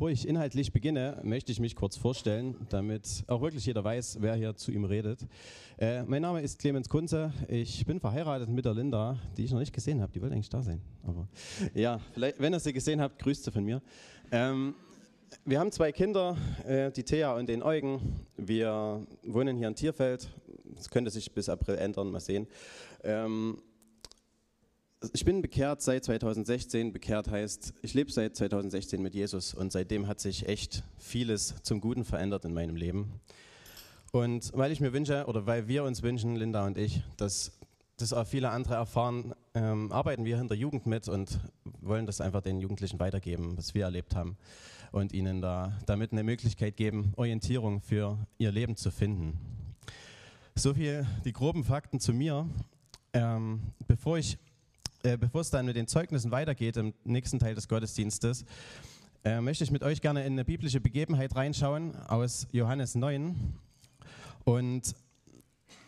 bevor ich inhaltlich beginne, möchte ich mich kurz vorstellen, damit auch wirklich jeder weiß, wer hier zu ihm redet. Äh, mein Name ist Clemens Kunze. Ich bin verheiratet mit der Linda, die ich noch nicht gesehen habe. Die wollte eigentlich da sein. Aber ja, wenn ihr sie gesehen habt, grüßt sie von mir. Ähm, wir haben zwei Kinder, äh, die Thea und den Eugen. Wir wohnen hier in Tierfeld. Das könnte sich bis April ändern, mal sehen. Ähm, ich bin bekehrt seit 2016. Bekehrt heißt, ich lebe seit 2016 mit Jesus und seitdem hat sich echt vieles zum Guten verändert in meinem Leben. Und weil ich mir wünsche, oder weil wir uns wünschen, Linda und ich, dass das auch viele andere erfahren, ähm, arbeiten wir in der Jugend mit und wollen das einfach den Jugendlichen weitergeben, was wir erlebt haben und ihnen da damit eine Möglichkeit geben, Orientierung für ihr Leben zu finden. So viel die groben Fakten zu mir. Ähm, bevor ich äh, bevor es dann mit den Zeugnissen weitergeht im nächsten Teil des Gottesdienstes, äh, möchte ich mit euch gerne in eine biblische Begebenheit reinschauen aus Johannes 9. Und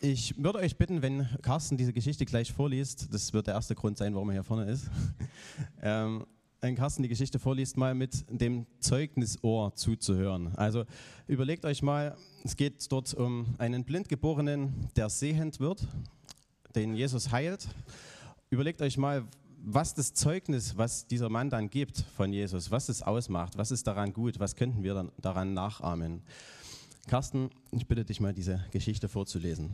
ich würde euch bitten, wenn Carsten diese Geschichte gleich vorliest, das wird der erste Grund sein, warum er hier vorne ist, ähm, wenn Carsten die Geschichte vorliest, mal mit dem Zeugnisohr zuzuhören. Also überlegt euch mal, es geht dort um einen Blindgeborenen, der sehend wird, den Jesus heilt überlegt euch mal, was das Zeugnis, was dieser Mann dann gibt von Jesus, was es ausmacht, was ist daran gut, was könnten wir dann daran nachahmen. Carsten, ich bitte dich mal, diese Geschichte vorzulesen.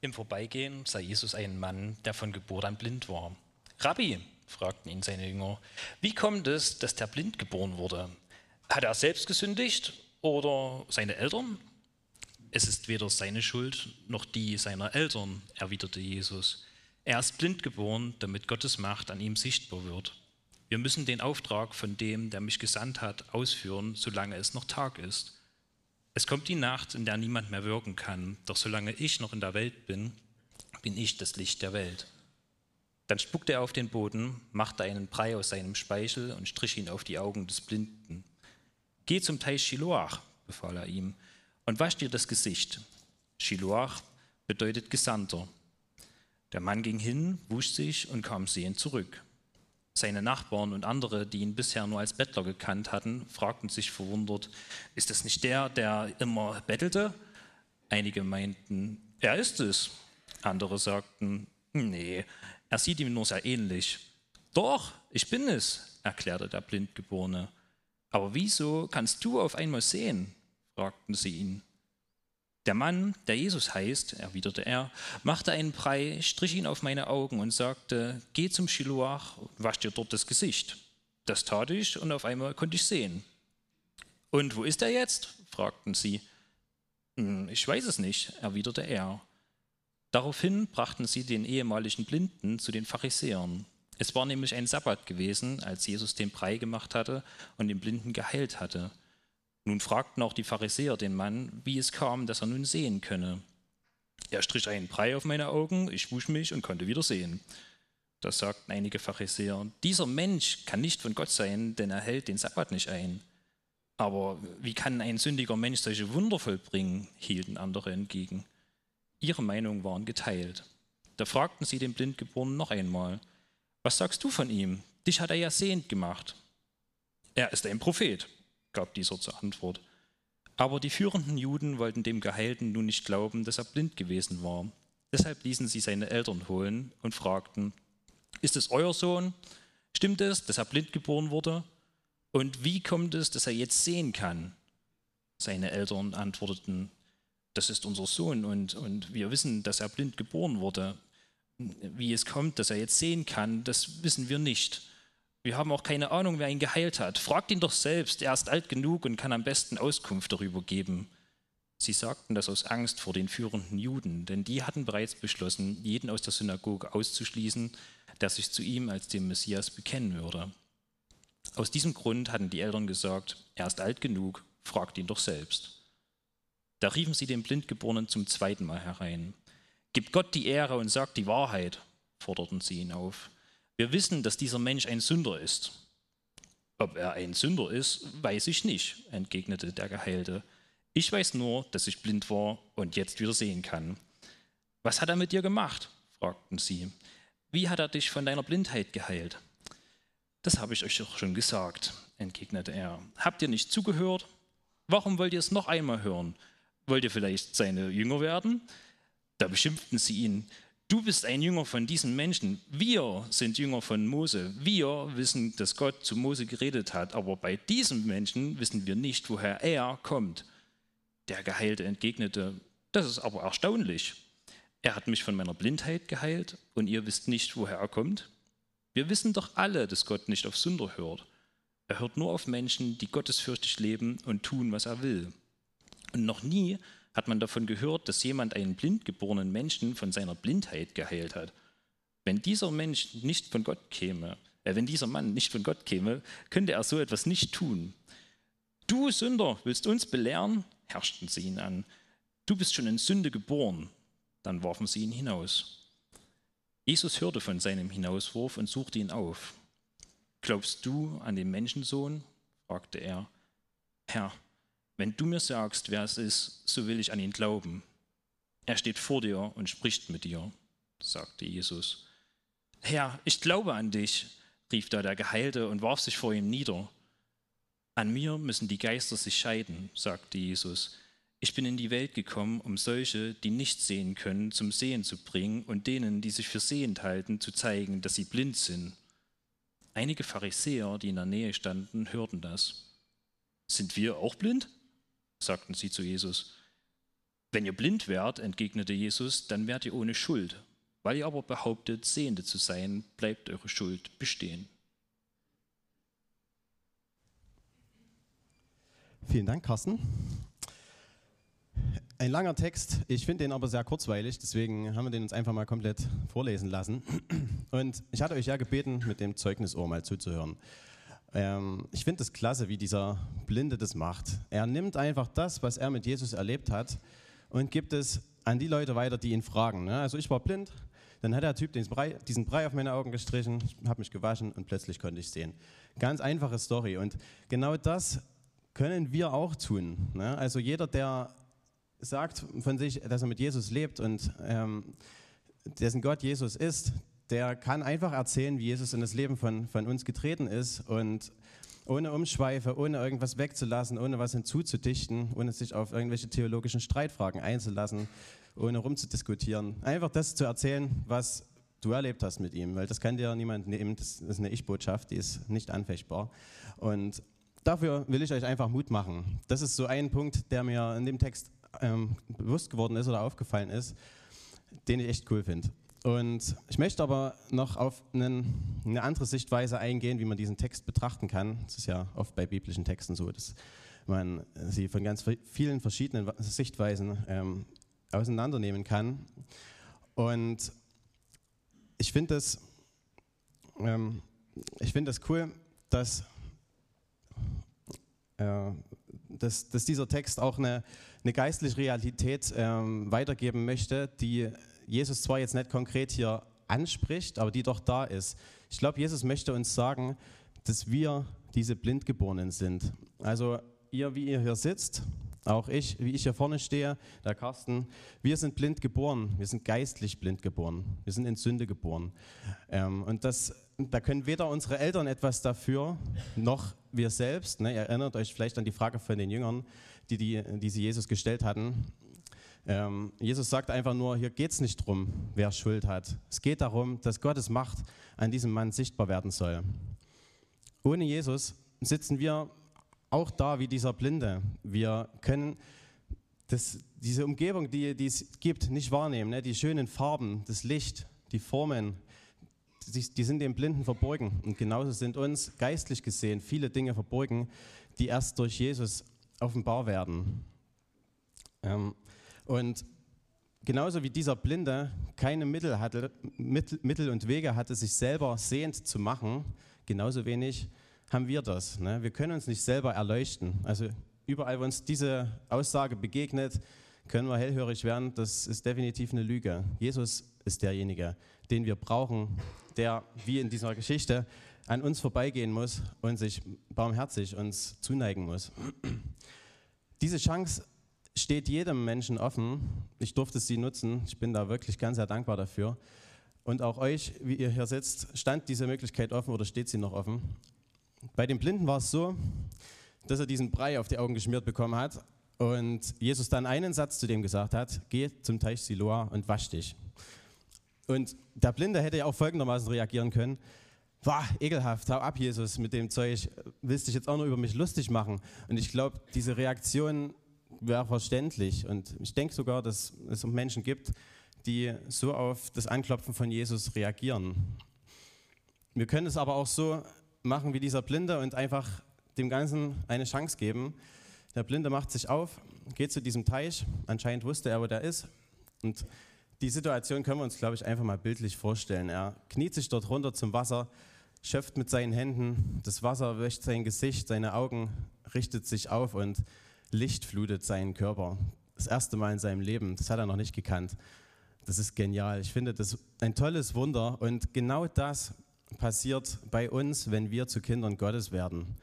Im Vorbeigehen sah Jesus einen Mann, der von Geburt an blind war. Rabbi, fragten ihn seine Jünger, wie kommt es, dass der blind geboren wurde? Hat er selbst gesündigt oder seine Eltern? Es ist weder seine Schuld noch die seiner Eltern, erwiderte Jesus. Er ist blind geboren, damit Gottes Macht an ihm sichtbar wird. Wir müssen den Auftrag von dem, der mich gesandt hat, ausführen, solange es noch Tag ist. Es kommt die Nacht, in der niemand mehr wirken kann, doch solange ich noch in der Welt bin, bin ich das Licht der Welt. Dann spuckte er auf den Boden, machte einen Brei aus seinem Speichel und strich ihn auf die Augen des Blinden. Geh zum Teich Shiloach, befahl er ihm, und wasch dir das Gesicht. Shiloach bedeutet Gesandter. Der Mann ging hin, wusch sich und kam sehend zurück. Seine Nachbarn und andere, die ihn bisher nur als Bettler gekannt hatten, fragten sich verwundert, ist das nicht der, der immer bettelte? Einige meinten, er ist es. Andere sagten, nee, er sieht ihm nur sehr ähnlich. Doch, ich bin es, erklärte der Blindgeborene. Aber wieso kannst du auf einmal sehen? fragten sie ihn. Der Mann, der Jesus heißt, erwiderte er, machte einen Brei, strich ihn auf meine Augen und sagte, geh zum Shiloach und wasch dir dort das Gesicht. Das tat ich und auf einmal konnte ich sehen. Und wo ist er jetzt? fragten sie. Hm, ich weiß es nicht, erwiderte er. Daraufhin brachten sie den ehemaligen Blinden zu den Pharisäern. Es war nämlich ein Sabbat gewesen, als Jesus den Brei gemacht hatte und den Blinden geheilt hatte. Nun fragten auch die Pharisäer den Mann, wie es kam, dass er nun sehen könne. Er strich einen Brei auf meine Augen, ich wusch mich und konnte wieder sehen. Da sagten einige Pharisäer, dieser Mensch kann nicht von Gott sein, denn er hält den Sabbat nicht ein. Aber wie kann ein sündiger Mensch solche Wunder vollbringen? hielten andere entgegen. Ihre Meinungen waren geteilt. Da fragten sie den Blindgeborenen noch einmal, was sagst du von ihm? Dich hat er ja sehend gemacht. Er ist ein Prophet, gab dieser zur Antwort. Aber die führenden Juden wollten dem Geheilten nun nicht glauben, dass er blind gewesen war. Deshalb ließen sie seine Eltern holen und fragten, ist es euer Sohn? Stimmt es, dass er blind geboren wurde? Und wie kommt es, dass er jetzt sehen kann? Seine Eltern antworteten, das ist unser Sohn und, und wir wissen, dass er blind geboren wurde. Wie es kommt, dass er jetzt sehen kann, das wissen wir nicht. Wir haben auch keine Ahnung, wer ihn geheilt hat. Fragt ihn doch selbst, er ist alt genug und kann am besten Auskunft darüber geben. Sie sagten das aus Angst vor den führenden Juden, denn die hatten bereits beschlossen, jeden aus der Synagoge auszuschließen, der sich zu ihm als dem Messias bekennen würde. Aus diesem Grund hatten die Eltern gesagt, er ist alt genug, fragt ihn doch selbst. Da riefen sie den Blindgeborenen zum zweiten Mal herein. Gib Gott die Ehre und sag die Wahrheit, forderten sie ihn auf. Wir wissen, dass dieser Mensch ein Sünder ist. Ob er ein Sünder ist, weiß ich nicht, entgegnete der Geheilte. Ich weiß nur, dass ich blind war und jetzt wieder sehen kann. Was hat er mit dir gemacht? fragten sie. Wie hat er dich von deiner Blindheit geheilt? Das habe ich euch doch schon gesagt, entgegnete er. Habt ihr nicht zugehört? Warum wollt ihr es noch einmal hören? Wollt ihr vielleicht seine Jünger werden? Da beschimpften sie ihn. Du bist ein Jünger von diesen Menschen. Wir sind Jünger von Mose. Wir wissen, dass Gott zu Mose geredet hat. Aber bei diesem Menschen wissen wir nicht, woher er kommt. Der Geheilte entgegnete, das ist aber erstaunlich. Er hat mich von meiner Blindheit geheilt und ihr wisst nicht, woher er kommt. Wir wissen doch alle, dass Gott nicht auf Sünder hört. Er hört nur auf Menschen, die gottesfürchtig leben und tun, was er will. Und noch nie hat man davon gehört, dass jemand einen blindgeborenen Menschen von seiner Blindheit geheilt hat. Wenn dieser Mensch nicht von Gott käme, äh, wenn dieser Mann nicht von Gott käme, könnte er so etwas nicht tun. Du Sünder, willst uns belehren? herrschten sie ihn an. Du bist schon in Sünde geboren. Dann warfen sie ihn hinaus. Jesus hörte von seinem Hinauswurf und suchte ihn auf. Glaubst du an den Menschensohn? fragte er. Herr, wenn du mir sagst, wer es ist, so will ich an ihn glauben. Er steht vor dir und spricht mit dir, sagte Jesus. Herr, ich glaube an dich, rief da der Geheilte und warf sich vor ihm nieder. An mir müssen die Geister sich scheiden, sagte Jesus. Ich bin in die Welt gekommen, um solche, die nicht sehen können, zum Sehen zu bringen und denen, die sich für sehend halten, zu zeigen, dass sie blind sind. Einige Pharisäer, die in der Nähe standen, hörten das. Sind wir auch blind? Sagten sie zu Jesus. Wenn ihr blind wärt, entgegnete Jesus, dann wärt ihr ohne Schuld. Weil ihr aber behauptet, Sehende zu sein, bleibt eure Schuld bestehen. Vielen Dank, Carsten. Ein langer Text, ich finde den aber sehr kurzweilig, deswegen haben wir den uns einfach mal komplett vorlesen lassen. Und ich hatte euch ja gebeten, mit dem Zeugnisohr mal zuzuhören. Ähm, ich finde es klasse, wie dieser Blinde das macht. Er nimmt einfach das, was er mit Jesus erlebt hat, und gibt es an die Leute weiter, die ihn fragen. Ne? Also ich war blind, dann hat der Typ Brei, diesen Brei auf meine Augen gestrichen, ich habe mich gewaschen und plötzlich konnte ich sehen. Ganz einfache Story. Und genau das können wir auch tun. Ne? Also jeder, der sagt von sich, dass er mit Jesus lebt und ähm, dessen Gott Jesus ist, der kann einfach erzählen, wie Jesus in das Leben von, von uns getreten ist und ohne Umschweife, ohne irgendwas wegzulassen, ohne was hinzuzudichten, ohne sich auf irgendwelche theologischen Streitfragen einzulassen, ohne rumzudiskutieren. Einfach das zu erzählen, was du erlebt hast mit ihm, weil das kann dir niemand nehmen. Das ist eine Ich-Botschaft, die ist nicht anfechtbar. Und dafür will ich euch einfach Mut machen. Das ist so ein Punkt, der mir in dem Text ähm, bewusst geworden ist oder aufgefallen ist, den ich echt cool finde. Und ich möchte aber noch auf einen, eine andere Sichtweise eingehen, wie man diesen Text betrachten kann. Es ist ja oft bei biblischen Texten so, dass man sie von ganz vielen verschiedenen Sichtweisen ähm, auseinandernehmen kann. Und ich finde das, ähm, find das cool, dass, äh, dass, dass dieser Text auch eine, eine geistliche Realität ähm, weitergeben möchte, die Jesus zwar jetzt nicht konkret hier anspricht, aber die doch da ist. Ich glaube, Jesus möchte uns sagen, dass wir diese Blindgeborenen sind. Also ihr, wie ihr hier sitzt, auch ich, wie ich hier vorne stehe, der Carsten, wir sind blind geboren, wir sind geistlich blind geboren, wir sind in Sünde geboren. Ähm, und das, da können weder unsere Eltern etwas dafür, noch wir selbst. Ne? Ihr erinnert euch vielleicht an die Frage von den Jüngern, die, die, die sie Jesus gestellt hatten. Ähm, Jesus sagt einfach nur, hier geht es nicht darum, wer Schuld hat. Es geht darum, dass Gottes Macht an diesem Mann sichtbar werden soll. Ohne Jesus sitzen wir auch da wie dieser Blinde. Wir können das, diese Umgebung, die, die es gibt, nicht wahrnehmen. Ne? Die schönen Farben, das Licht, die Formen, die, die sind dem Blinden verborgen. Und genauso sind uns geistlich gesehen viele Dinge verborgen, die erst durch Jesus offenbar werden. Ähm, und genauso wie dieser Blinde keine Mittel, hatte, Mittel und Wege hatte, sich selber sehend zu machen, genauso wenig haben wir das. Ne? Wir können uns nicht selber erleuchten. Also überall, wo uns diese Aussage begegnet, können wir hellhörig werden. Das ist definitiv eine Lüge. Jesus ist derjenige, den wir brauchen, der wie in dieser Geschichte an uns vorbeigehen muss und sich barmherzig uns zuneigen muss. Diese Chance steht jedem Menschen offen. Ich durfte sie nutzen. Ich bin da wirklich ganz sehr dankbar dafür. Und auch euch, wie ihr hier sitzt, stand diese Möglichkeit offen oder steht sie noch offen? Bei dem Blinden war es so, dass er diesen Brei auf die Augen geschmiert bekommen hat und Jesus dann einen Satz zu dem gesagt hat, geh zum Teich Siloa und wasch dich. Und der Blinde hätte ja auch folgendermaßen reagieren können, war ekelhaft, hau ab, Jesus, mit dem Zeug, willst dich jetzt auch noch über mich lustig machen? Und ich glaube, diese Reaktion wäre verständlich. Und ich denke sogar, dass es Menschen gibt, die so auf das Anklopfen von Jesus reagieren. Wir können es aber auch so machen wie dieser Blinde und einfach dem Ganzen eine Chance geben. Der Blinde macht sich auf, geht zu diesem Teich, anscheinend wusste er, wo der ist. Und die Situation können wir uns, glaube ich, einfach mal bildlich vorstellen. Er kniet sich dort runter zum Wasser, schöpft mit seinen Händen, das Wasser wäscht sein Gesicht, seine Augen richtet sich auf und Licht flutet seinen Körper. Das erste Mal in seinem Leben, das hat er noch nicht gekannt. Das ist genial. Ich finde das ein tolles Wunder und genau das passiert bei uns, wenn wir zu Kindern Gottes werden.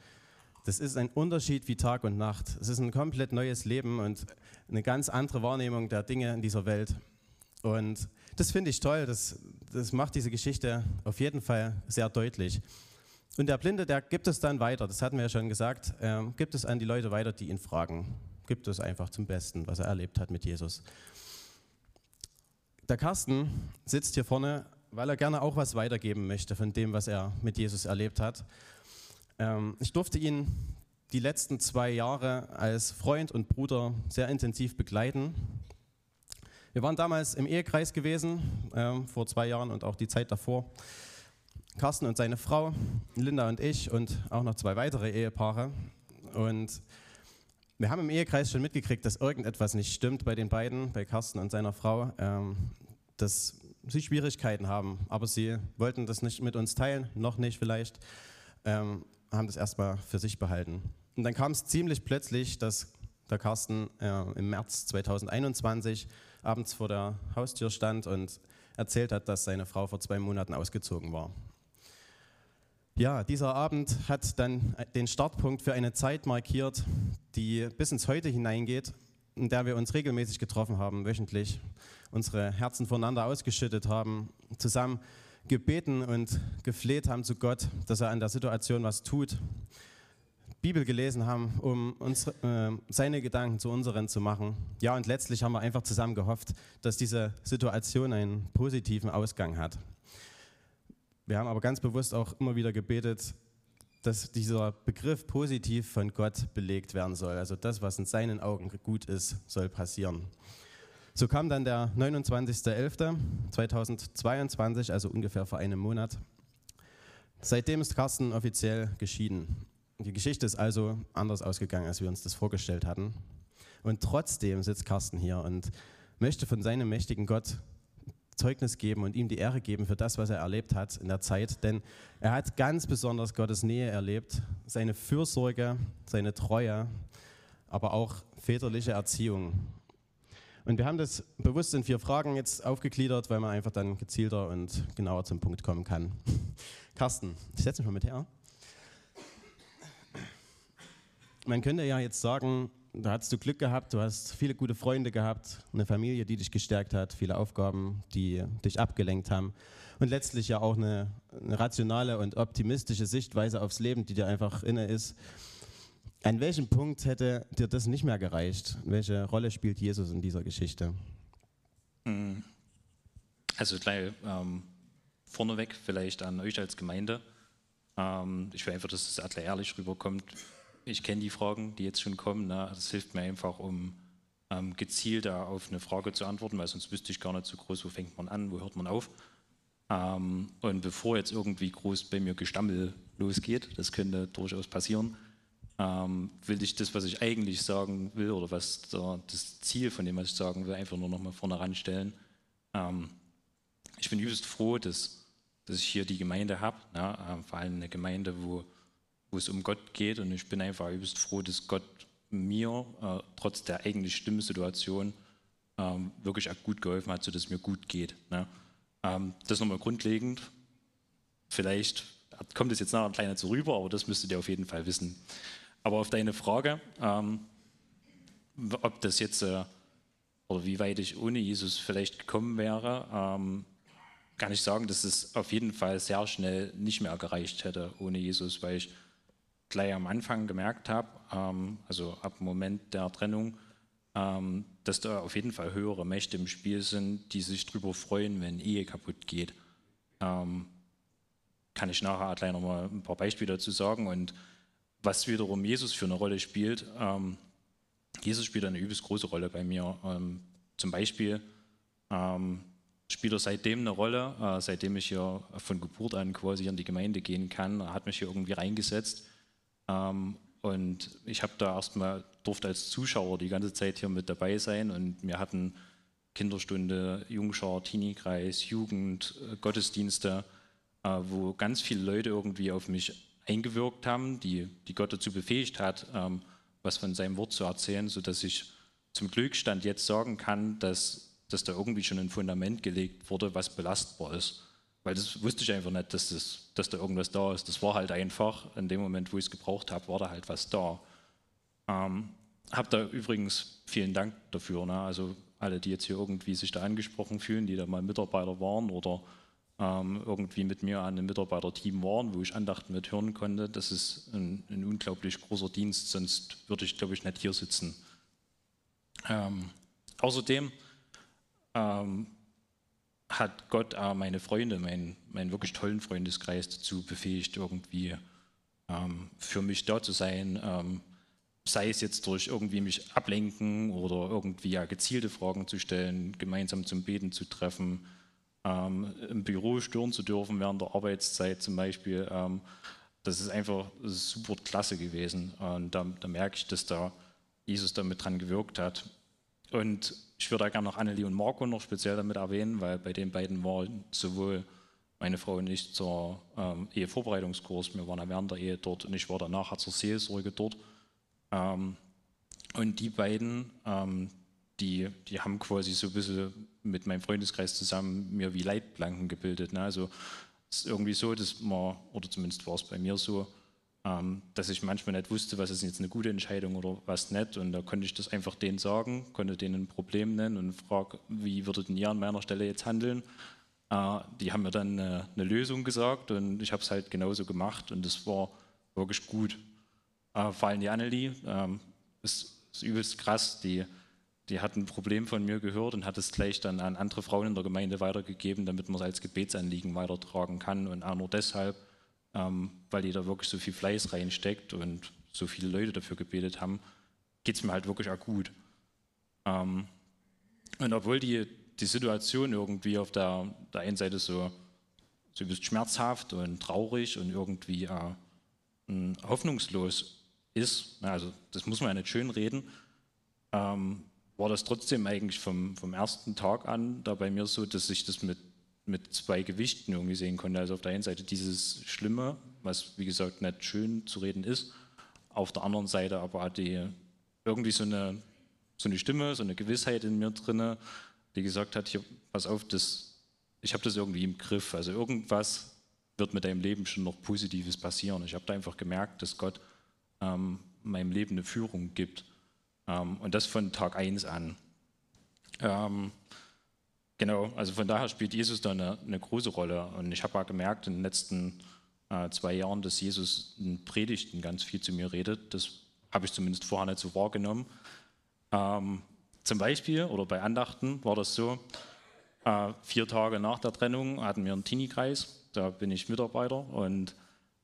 Das ist ein Unterschied wie Tag und Nacht. Es ist ein komplett neues Leben und eine ganz andere Wahrnehmung der Dinge in dieser Welt. Und das finde ich toll. Das, das macht diese Geschichte auf jeden Fall sehr deutlich. Und der Blinde, der gibt es dann weiter, das hatten wir ja schon gesagt, äh, gibt es an die Leute weiter, die ihn fragen. Gibt es einfach zum Besten, was er erlebt hat mit Jesus. Der Carsten sitzt hier vorne, weil er gerne auch was weitergeben möchte von dem, was er mit Jesus erlebt hat. Ähm, ich durfte ihn die letzten zwei Jahre als Freund und Bruder sehr intensiv begleiten. Wir waren damals im Ehekreis gewesen, äh, vor zwei Jahren und auch die Zeit davor. Carsten und seine Frau, Linda und ich und auch noch zwei weitere Ehepaare. Und wir haben im Ehekreis schon mitgekriegt, dass irgendetwas nicht stimmt bei den beiden, bei Carsten und seiner Frau, ähm, dass sie Schwierigkeiten haben. Aber sie wollten das nicht mit uns teilen, noch nicht vielleicht, ähm, haben das erstmal für sich behalten. Und dann kam es ziemlich plötzlich, dass der Carsten äh, im März 2021 abends vor der Haustür stand und erzählt hat, dass seine Frau vor zwei Monaten ausgezogen war. Ja, dieser Abend hat dann den Startpunkt für eine Zeit markiert, die bis ins Heute hineingeht, in der wir uns regelmäßig getroffen haben, wöchentlich, unsere Herzen voneinander ausgeschüttet haben, zusammen gebeten und gefleht haben zu Gott, dass er an der Situation was tut, Bibel gelesen haben, um uns, äh, seine Gedanken zu unseren zu machen. Ja, und letztlich haben wir einfach zusammen gehofft, dass diese Situation einen positiven Ausgang hat. Wir haben aber ganz bewusst auch immer wieder gebetet, dass dieser Begriff positiv von Gott belegt werden soll. Also das, was in seinen Augen gut ist, soll passieren. So kam dann der 29.11.2022, also ungefähr vor einem Monat. Seitdem ist Carsten offiziell geschieden. Die Geschichte ist also anders ausgegangen, als wir uns das vorgestellt hatten. Und trotzdem sitzt Carsten hier und möchte von seinem mächtigen Gott Zeugnis geben und ihm die Ehre geben für das, was er erlebt hat in der Zeit. Denn er hat ganz besonders Gottes Nähe erlebt, seine Fürsorge, seine Treue, aber auch väterliche Erziehung. Und wir haben das bewusst in vier Fragen jetzt aufgegliedert, weil man einfach dann gezielter und genauer zum Punkt kommen kann. Carsten, ich setze mich mal mit her. Man könnte ja jetzt sagen, da hattest du Glück gehabt, du hast viele gute Freunde gehabt, eine Familie, die dich gestärkt hat, viele Aufgaben, die dich abgelenkt haben und letztlich ja auch eine, eine rationale und optimistische Sichtweise aufs Leben, die dir einfach inne ist. An welchem Punkt hätte dir das nicht mehr gereicht? Welche Rolle spielt Jesus in dieser Geschichte? Hm. Also gleich ähm, vorneweg vielleicht an euch als Gemeinde. Ähm, ich will einfach, dass das ehrlich rüberkommt ich kenne die Fragen, die jetzt schon kommen. Ne? Das hilft mir einfach, um ähm, gezielt auf eine Frage zu antworten, weil sonst wüsste ich gar nicht so groß, wo fängt man an, wo hört man auf. Ähm, und bevor jetzt irgendwie groß bei mir Gestammel losgeht, das könnte durchaus passieren, ähm, will ich das, was ich eigentlich sagen will oder was der, das Ziel von dem, was ich sagen will, einfach nur nochmal vorne ranstellen. Ähm, ich bin übelst froh, dass, dass ich hier die Gemeinde habe, ja, äh, vor allem eine Gemeinde, wo wo es um Gott geht. Und ich bin einfach übelst froh, dass Gott mir äh, trotz der eigentlich schlimmen Situation ähm, wirklich gut geholfen hat, sodass es mir gut geht. Ne? Ähm, das nochmal grundlegend. Vielleicht kommt es jetzt nachher ein kleiner zu rüber, aber das müsstet ihr auf jeden Fall wissen. Aber auf deine Frage, ähm, ob das jetzt äh, oder wie weit ich ohne Jesus vielleicht gekommen wäre, ähm, kann ich sagen, dass es auf jeden Fall sehr schnell nicht mehr gereicht hätte ohne Jesus, weil ich gleich am Anfang gemerkt habe, ähm, also ab dem Moment der Trennung, ähm, dass da auf jeden Fall höhere Mächte im Spiel sind, die sich darüber freuen, wenn Ehe kaputt geht. Ähm, kann ich nachher gleich nochmal ein paar Beispiele dazu sagen. Und was wiederum Jesus für eine Rolle spielt, ähm, Jesus spielt eine übelst große Rolle bei mir. Ähm, zum Beispiel ähm, spielt er seitdem eine Rolle, äh, seitdem ich hier von Geburt an quasi in die Gemeinde gehen kann. Er hat mich hier irgendwie reingesetzt. Ähm, und ich habe da erstmal, durfte als Zuschauer die ganze Zeit hier mit dabei sein und wir hatten Kinderstunde, Jungschar, Teenie-Kreis, Jugend, äh, Gottesdienste, äh, wo ganz viele Leute irgendwie auf mich eingewirkt haben, die, die Gott dazu befähigt hat, ähm, was von seinem Wort zu erzählen, sodass ich zum Glückstand jetzt sagen kann, dass, dass da irgendwie schon ein Fundament gelegt wurde, was belastbar ist. Weil das wusste ich einfach nicht, dass, das, dass da irgendwas da ist. Das war halt einfach, in dem Moment, wo ich es gebraucht habe, war da halt was da. Ähm, hab da übrigens vielen Dank dafür. Ne? Also alle, die jetzt hier irgendwie sich da angesprochen fühlen, die da mal Mitarbeiter waren oder ähm, irgendwie mit mir an einem Mitarbeiterteam waren, wo ich Andachten mithören konnte, das ist ein, ein unglaublich großer Dienst, sonst würde ich, glaube ich, nicht hier sitzen. Ähm, außerdem ähm, hat Gott auch meine Freunde, meinen, meinen wirklich tollen Freundeskreis dazu befähigt, irgendwie ähm, für mich da zu sein, ähm, sei es jetzt durch irgendwie mich ablenken oder irgendwie ja gezielte Fragen zu stellen, gemeinsam zum Beten zu treffen, ähm, im Büro stören zu dürfen während der Arbeitszeit zum Beispiel. Ähm, das ist einfach super klasse gewesen. Und da, da, merke ich, dass da Jesus damit dran gewirkt hat. Und ich würde da gerne noch Annelie und Marco noch speziell damit erwähnen, weil bei den beiden war sowohl meine Frau und ich zur ähm, Ehevorbereitungskurs, wir waren ja während der Ehe dort und ich war danach zur Seelsorge dort. Ähm, und die beiden, ähm, die, die haben quasi so ein bisschen mit meinem Freundeskreis zusammen mir wie Leitplanken gebildet. Ne? Also es ist irgendwie so, dass man, oder zumindest war es bei mir so, dass ich manchmal nicht wusste, was ist jetzt eine gute Entscheidung oder was nicht. Und da konnte ich das einfach denen sagen, konnte denen ein Problem nennen und frage, wie würdet ihr an meiner Stelle jetzt handeln? Äh, die haben mir dann eine, eine Lösung gesagt und ich habe es halt genauso gemacht und das war wirklich gut. Äh, vor allem die Annelie, ähm, ist, ist übelst krass, die, die hat ein Problem von mir gehört und hat es gleich dann an andere Frauen in der Gemeinde weitergegeben, damit man es als Gebetsanliegen weitertragen kann und auch nur deshalb, ähm, weil die da wirklich so viel Fleiß reinsteckt und so viele Leute dafür gebetet haben, geht es mir halt wirklich auch gut. Ähm, und obwohl die, die Situation irgendwie auf der, der einen Seite so, so bisschen schmerzhaft und traurig und irgendwie äh, hoffnungslos ist, also das muss man ja nicht schön reden, ähm, war das trotzdem eigentlich vom, vom ersten Tag an da bei mir so, dass ich das mit mit zwei Gewichten irgendwie sehen konnte. Also auf der einen Seite dieses Schlimme, was wie gesagt nicht schön zu reden ist, auf der anderen Seite aber hat die irgendwie so eine, so eine Stimme, so eine Gewissheit in mir drin, die gesagt hat, hier, pass auf, das, ich habe das irgendwie im Griff. Also irgendwas wird mit deinem Leben schon noch Positives passieren. Ich habe da einfach gemerkt, dass Gott ähm, meinem Leben eine Führung gibt. Ähm, und das von Tag 1 an. Ähm, Genau, also von daher spielt Jesus da eine, eine große Rolle. Und ich habe auch gemerkt in den letzten äh, zwei Jahren, dass Jesus in Predigten ganz viel zu mir redet. Das habe ich zumindest vorher nicht so wahrgenommen. Ähm, zum Beispiel, oder bei Andachten war das so, äh, vier Tage nach der Trennung hatten wir einen Teenie-Kreis, da bin ich Mitarbeiter und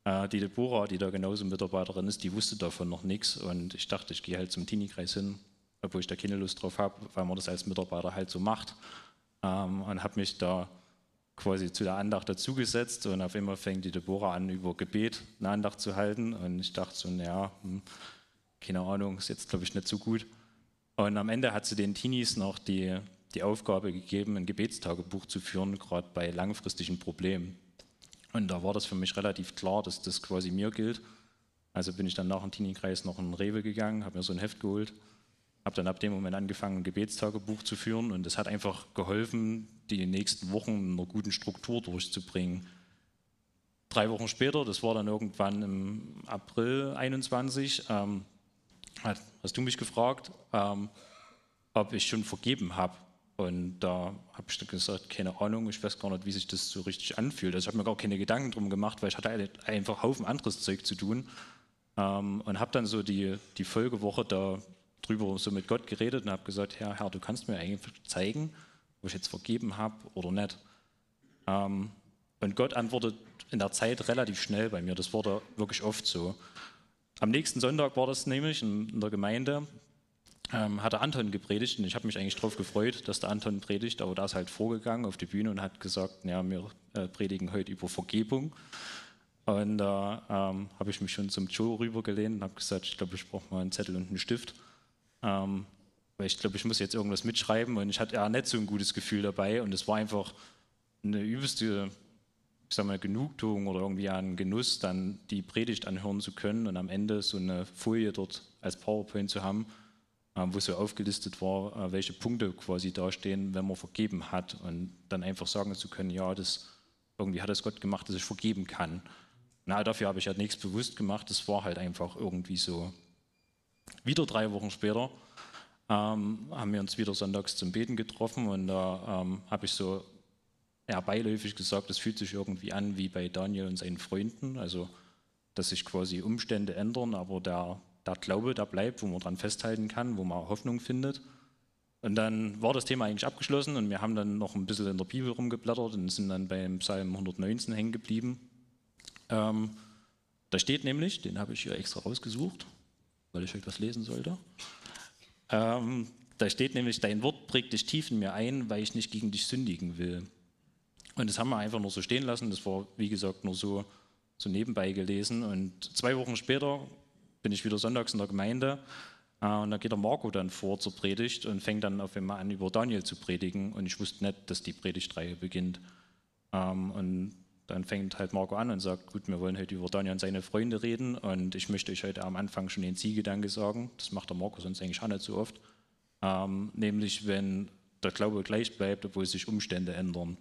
äh, die Deborah, die da genauso Mitarbeiterin ist, die wusste davon noch nichts und ich dachte, ich gehe halt zum Teenie-Kreis hin, obwohl ich da keine Lust drauf habe, weil man das als Mitarbeiter halt so macht ähm, und habe mich da quasi zu der Andacht dazugesetzt und auf einmal fängt die Deborah an, über Gebet eine Andacht zu halten und ich dachte so, naja, hm, keine Ahnung, ist jetzt glaube ich nicht so gut. Und am Ende hat sie den Teenies noch die, die Aufgabe gegeben, ein Gebetstagebuch zu führen, gerade bei langfristigen Problemen. Und da war das für mich relativ klar, dass das quasi mir gilt. Also bin ich dann nach dem Teenie-Kreis noch in Rewe gegangen, habe mir so ein Heft geholt habe dann ab dem Moment angefangen, ein Gebetstagebuch zu führen und es hat einfach geholfen, die nächsten Wochen in einer guten Struktur durchzubringen. Drei Wochen später, das war dann irgendwann im April 21, ähm, hast du mich gefragt, ähm, ob ich schon vergeben habe. Und da habe ich dann gesagt, keine Ahnung, ich weiß gar nicht, wie sich das so richtig anfühlt. Also ich habe mir gar keine Gedanken drum gemacht, weil ich hatte einfach Haufen anderes Zeug zu tun. ähm, und habe dann so die, die Folgewoche da drüber so mit Gott geredet und habe gesagt, Herr, Herr, du kannst mir eigentlich zeigen, wo ich jetzt vergeben habe oder nicht. Ähm, und Gott antwortet in der Zeit relativ schnell bei mir. Das wurde wirklich oft so. Am nächsten Sonntag war das nämlich in, in der Gemeinde, ähm, hat der Anton gepredigt und ich habe mich eigentlich darauf gefreut, dass der Anton predigt, aber da ist halt vorgegangen auf die Bühne und hat gesagt, ja, wir äh, predigen heute über Vergebung. Und da ähm, habe ich mich schon zum Joe rübergelehnt und habe gesagt, ich glaube, ich brauche mal einen Zettel und einen Stift. Ähm, weil ich glaube, ich muss jetzt irgendwas mitschreiben und ich hatte ja nicht so ein gutes Gefühl dabei und es war einfach eine übelste, ich sag mal, Genugtuung oder irgendwie ein Genuss, dann die Predigt anhören zu können und am Ende so eine Folie dort als PowerPoint zu haben, äh, wo so aufgelistet war, äh, welche Punkte quasi dastehen, wenn man vergeben hat und dann einfach sagen zu können, ja, das irgendwie hat es Gott gemacht, dass ich vergeben kann. Na, dafür habe ich halt nichts bewusst gemacht. Das war halt einfach irgendwie so. Wieder drei Wochen später ähm, haben wir uns wieder sonntags zum Beten getroffen und da ähm, habe ich so eher beiläufig gesagt, das fühlt sich irgendwie an wie bei Daniel und seinen Freunden, also dass sich quasi Umstände ändern, aber der, der Glaube, der bleibt, wo man dran festhalten kann, wo man Hoffnung findet. Und dann war das Thema eigentlich abgeschlossen und wir haben dann noch ein bisschen in der Bibel rumgeblättert und sind dann beim Psalm 119 hängen geblieben. Ähm, da steht nämlich, den habe ich hier extra rausgesucht, weil ich euch was lesen sollte. Ähm, da steht nämlich, dein Wort prägt dich tief in mir ein, weil ich nicht gegen dich sündigen will. Und das haben wir einfach nur so stehen lassen. Das war, wie gesagt, nur so, so nebenbei gelesen. Und zwei Wochen später bin ich wieder sonntags in der Gemeinde. Äh, und da geht der Marco dann vor zur Predigt und fängt dann auf einmal an, über Daniel zu predigen. Und ich wusste nicht, dass die Predigtreihe beginnt. Ähm, und dann fängt halt Marco an und sagt, gut, wir wollen heute über Daniel und seine Freunde reden und ich möchte euch heute am Anfang schon den Zielgedanke sagen, das macht der Marco sonst eigentlich auch nicht so oft, ähm, nämlich wenn der Glaube gleich bleibt, obwohl sich Umstände ändern.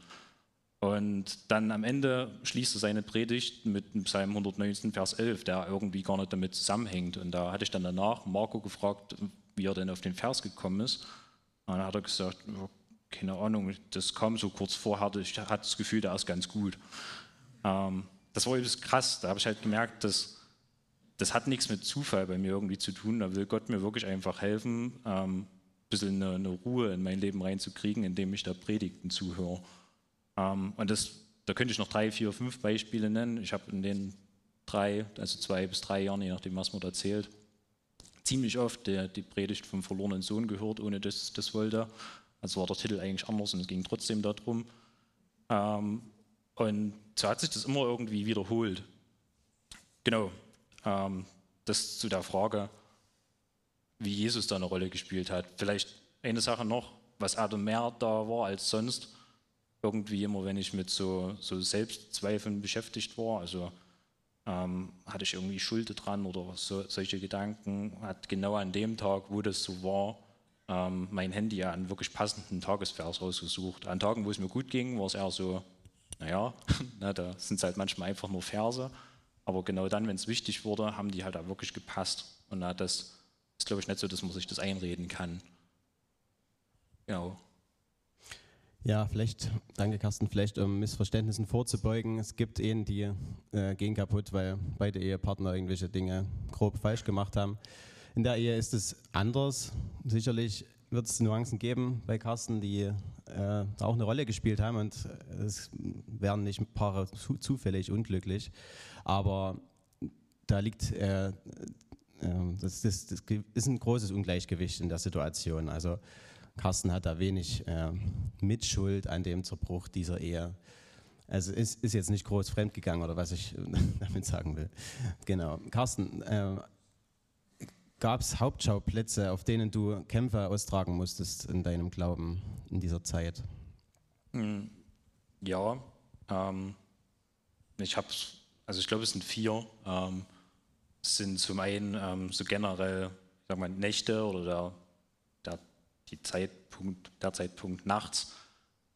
Und dann am Ende schließt er seine Predigt mit Psalm 119, Vers 11, der irgendwie gar nicht damit zusammenhängt. Und da hatte ich dann danach Marco gefragt, wie er denn auf den Vers gekommen ist. Und dann hat er gesagt, keine Ahnung, das kam so kurz vorher, ich hatte das Gefühl, der ist ganz gut. Ähm, das war übrigens krass, da habe ich halt gemerkt, dass das hat nichts mit Zufall bei mir irgendwie zu tun, da will Gott mir wirklich einfach helfen, ähm, ein bisschen eine, eine, Ruhe in mein Leben reinzukriegen, indem ich da Predigten zuhöre. Ähm, und das, da könnte ich noch drei, vier, fünf Beispiele nennen. Ich habe in den drei, also zwei bis drei Jahren, je nachdem, was man erzählt, ziemlich oft der, die Predigt vom verlorenen Sohn gehört, ohne dass das wollte. Also war der Titel eigentlich anders und es ging trotzdem darum. Ähm, und so hat sich das immer irgendwie wiederholt. Genau, ähm, das zu der Frage, wie Jesus da eine Rolle gespielt hat. Vielleicht eine Sache noch, was Adam mehr da war als sonst. Irgendwie immer, wenn ich mit so, so Selbstzweifeln beschäftigt war, also ähm, hatte ich irgendwie Schuld dran oder so, solche Gedanken, hat genau an dem Tag, wo das so war, ähm, mein Handy ja einen wirklich passenden Tagesvers rausgesucht. An Tagen, wo es mir gut ging, war es eher so, naja, na, da sind es halt manchmal einfach nur Verse. Aber genau dann, wenn es wichtig wurde, haben die halt auch wirklich gepasst. Und na, das ist, glaube ich, nicht so, dass man sich das einreden kann. Genau. Ja, vielleicht, danke Carsten, vielleicht um Missverständnissen vorzubeugen. Es gibt Ehen, die äh, gehen kaputt, weil beide Ehepartner irgendwelche Dinge grob falsch gemacht haben. In der Ehe ist es anders. Sicherlich wird es Nuancen geben bei Carsten, die äh, auch eine Rolle gespielt haben und es werden nicht Paare zu, zufällig unglücklich. Aber da liegt, äh, äh, das, das, das, ist ein großes Ungleichgewicht in der Situation. Also Carsten hat da wenig äh, Mitschuld an dem Zerbruch dieser Ehe. Also ist, ist jetzt nicht groß fremdgegangen oder was ich damit sagen will. Genau. Carsten, äh, gab es Hauptschauplätze, auf denen du Kämpfe austragen musstest in deinem Glauben in dieser Zeit? Hm, ja, ähm, ich habe, also ich glaube, es sind vier. Ähm, es sind zum einen ähm, so generell, sag mal, Nächte oder der, der, die Zeitpunkt, der Zeitpunkt nachts.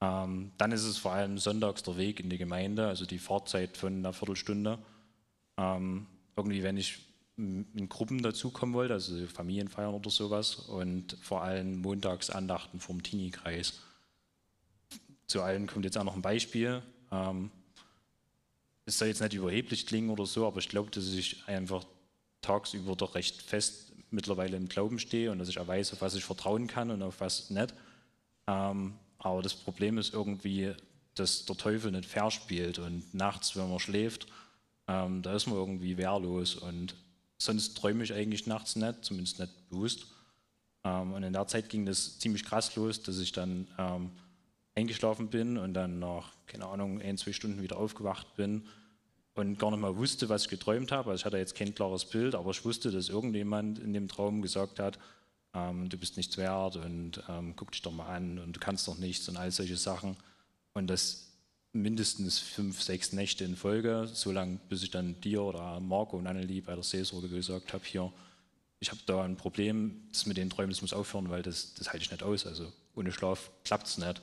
Ähm, dann ist es vor allem sonntags der Weg in die Gemeinde, also die Fahrzeit von einer Viertelstunde. Ähm, irgendwie, wenn ich in Gruppen dazukommen wollte, also Familienfeiern oder sowas und vor allem Montagsandachten vom Teenie-Kreis. Zu allen kommt jetzt auch noch ein Beispiel. Ähm, es soll jetzt nicht überheblich klingen oder so, aber ich glaube, dass ich einfach tagsüber doch recht fest mittlerweile im Glauben stehe und dass ich auch weiß, auf was ich vertrauen kann und auf was nicht. Ähm, aber das Problem ist irgendwie, dass der Teufel nicht fair spielt und nachts, wenn man schläft, ähm, da ist man irgendwie wehrlos und sonst träume ich eigentlich nachts nicht, zumindest nicht bewusst. Ähm, und in der Zeit ging das ziemlich krass los, dass ich dann ähm, eingeschlafen bin und dann nach, keine Ahnung, ein, zwei Stunden wieder aufgewacht bin und gar nicht mal wusste, was ich geträumt habe. Also ich hatte jetzt kein klares Bild, aber ich wusste, dass irgendjemand in dem Traum gesagt hat, ähm, du bist nichts wert und ähm, guck dich doch mal an und du kannst doch nichts und all solche Sachen. Und das mindestens fünf, sechs Nächte in Folge, so lange, bis ich dann dir oder Marco und Annelie bei der Seelsorge gesagt habe, hier, ich habe da ein Problem, das mit den Träumen, das muss aufhören, weil das, das halte ich nicht aus. Also ohne Schlaf klappt es nicht.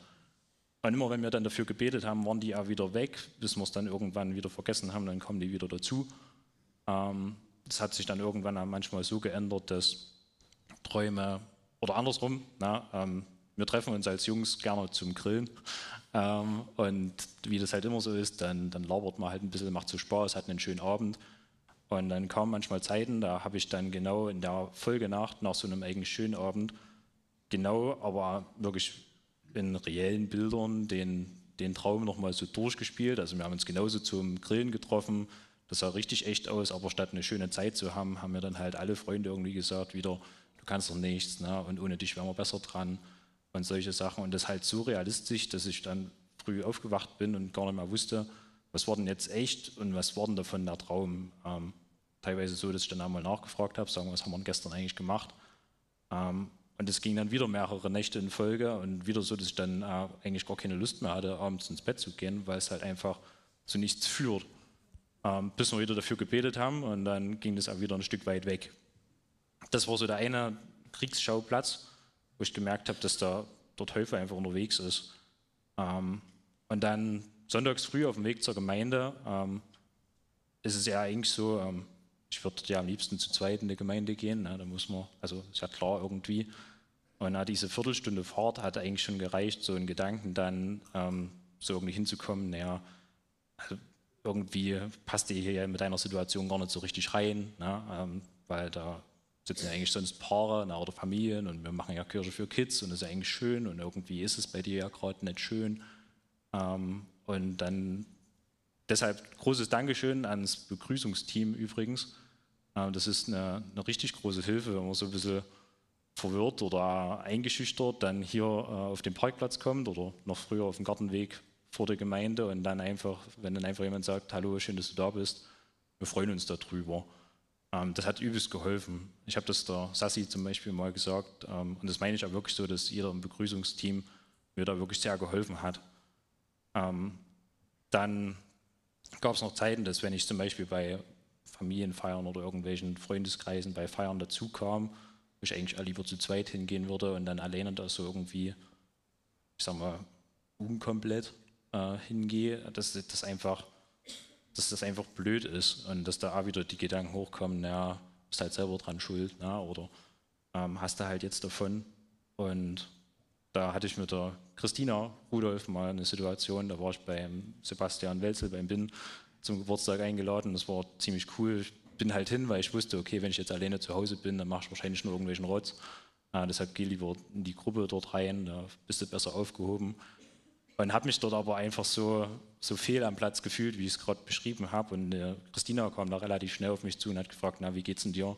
Und immer wenn wir dann dafür gebetet haben, waren die auch wieder weg, bis wir es dann irgendwann wieder vergessen haben, dann kommen die wieder dazu. Ähm, das hat sich dann irgendwann auch manchmal so geändert, dass Träume oder andersrum, na, ähm, wir treffen uns als Jungs gerne zum Grillen ähm, und wie das halt immer so ist, dann, dann labert man halt ein bisschen, macht so Spaß, hat einen schönen Abend und dann kamen manchmal Zeiten, da habe ich dann genau in der Folgenacht nach so einem eigentlich schönen Abend genau, aber wirklich in reellen Bildern den, den Traum nochmal so durchgespielt. Also wir haben uns genauso zum Grillen getroffen. Das sah richtig echt aus, aber statt eine schöne Zeit zu haben, haben mir dann halt alle Freunde irgendwie gesagt, wieder, du kannst doch nichts ne? und ohne dich wären wir besser dran und solche Sachen. Und das halt so realistisch, dass ich dann früh aufgewacht bin und gar nicht mehr wusste, was war denn jetzt echt und was war denn davon der Traum. Ähm, teilweise so, dass ich dann einmal nachgefragt habe, sagen, was haben wir gestern eigentlich gemacht. Ähm, und es ging dann wieder mehrere Nächte in Folge und wieder so, dass ich dann äh, eigentlich gar keine Lust mehr hatte, abends ins Bett zu gehen, weil es halt einfach zu nichts führt. Ähm, bis wir wieder dafür gebetet haben und dann ging das auch wieder ein Stück weit weg. Das war so der eine Kriegsschauplatz, wo ich gemerkt habe, dass da der Teufel einfach unterwegs ist. Ähm, und dann sonntags früh auf dem Weg zur Gemeinde ähm, ist es ja eigentlich so, ähm, ich würde ja am liebsten zu zweit in die Gemeinde gehen. Ne, da muss man, also ist ja klar irgendwie. Und na, diese Viertelstunde Fahrt hat eigentlich schon gereicht, so einen Gedanken dann ähm, so irgendwie hinzukommen, naja, also irgendwie passt die hier mit deiner Situation gar nicht so richtig rein, ne, ähm, weil da sitzen ja eigentlich sonst Paare na, oder Familien und wir machen ja Kirche für Kids und das ist eigentlich schön und irgendwie ist es bei dir ja gerade nicht schön. Ähm, und dann deshalb großes Dankeschön ans Begrüßungsteam übrigens, das ist eine, eine, richtig große Hilfe, wenn man so ein bisschen verwirrt oder eingeschüchtert dann hier äh, auf den Parkplatz kommt oder noch früher auf dem Gartenweg vor der Gemeinde und dann einfach, wenn dann einfach jemand sagt, hallo, schön, dass du da bist, wir freuen uns darüber. Ähm, das hat übelst geholfen. Ich habe das der Sassi zum Beispiel mal gesagt ähm, und das meine ich auch wirklich so, dass jeder im Begrüßungsteam mir da wirklich sehr geholfen hat. Ähm, dann gab es noch Zeiten, dass wenn ich zum Beispiel bei Familienfeiern oder irgendwelchen Freundeskreisen bei Feiern dazu kam, ich eigentlich lieber zu zweit hingehen würde und dann alleine da so irgendwie, ich sag mal, unkomplett äh, hingehe, dass das einfach, dass das einfach blöd ist und dass da auch wieder die Gedanken hochkommen, naja, bist halt selber dran schuld, na, oder ähm, hast du halt jetzt davon. Und da hatte ich mit der Christina Rudolf mal eine Situation, da war ich beim Sebastian Welzel beim BIN zum Geburtstag eingeladen. Das war ziemlich cool. Ich bin halt hin, weil ich wusste, okay, wenn ich jetzt alleine zu Hause bin, dann mache ich wahrscheinlich nur irgendwelchen Rotz. Äh, deshalb geh lieber in die Gruppe dort rein, da bist du besser aufgehoben. Und habe mich dort aber einfach so, so fehl am Platz gefühlt, wie ich es gerade beschrieben habe. Und äh, Christina kam da relativ schnell auf mich zu und hat gefragt, na, wie geht's denn dir?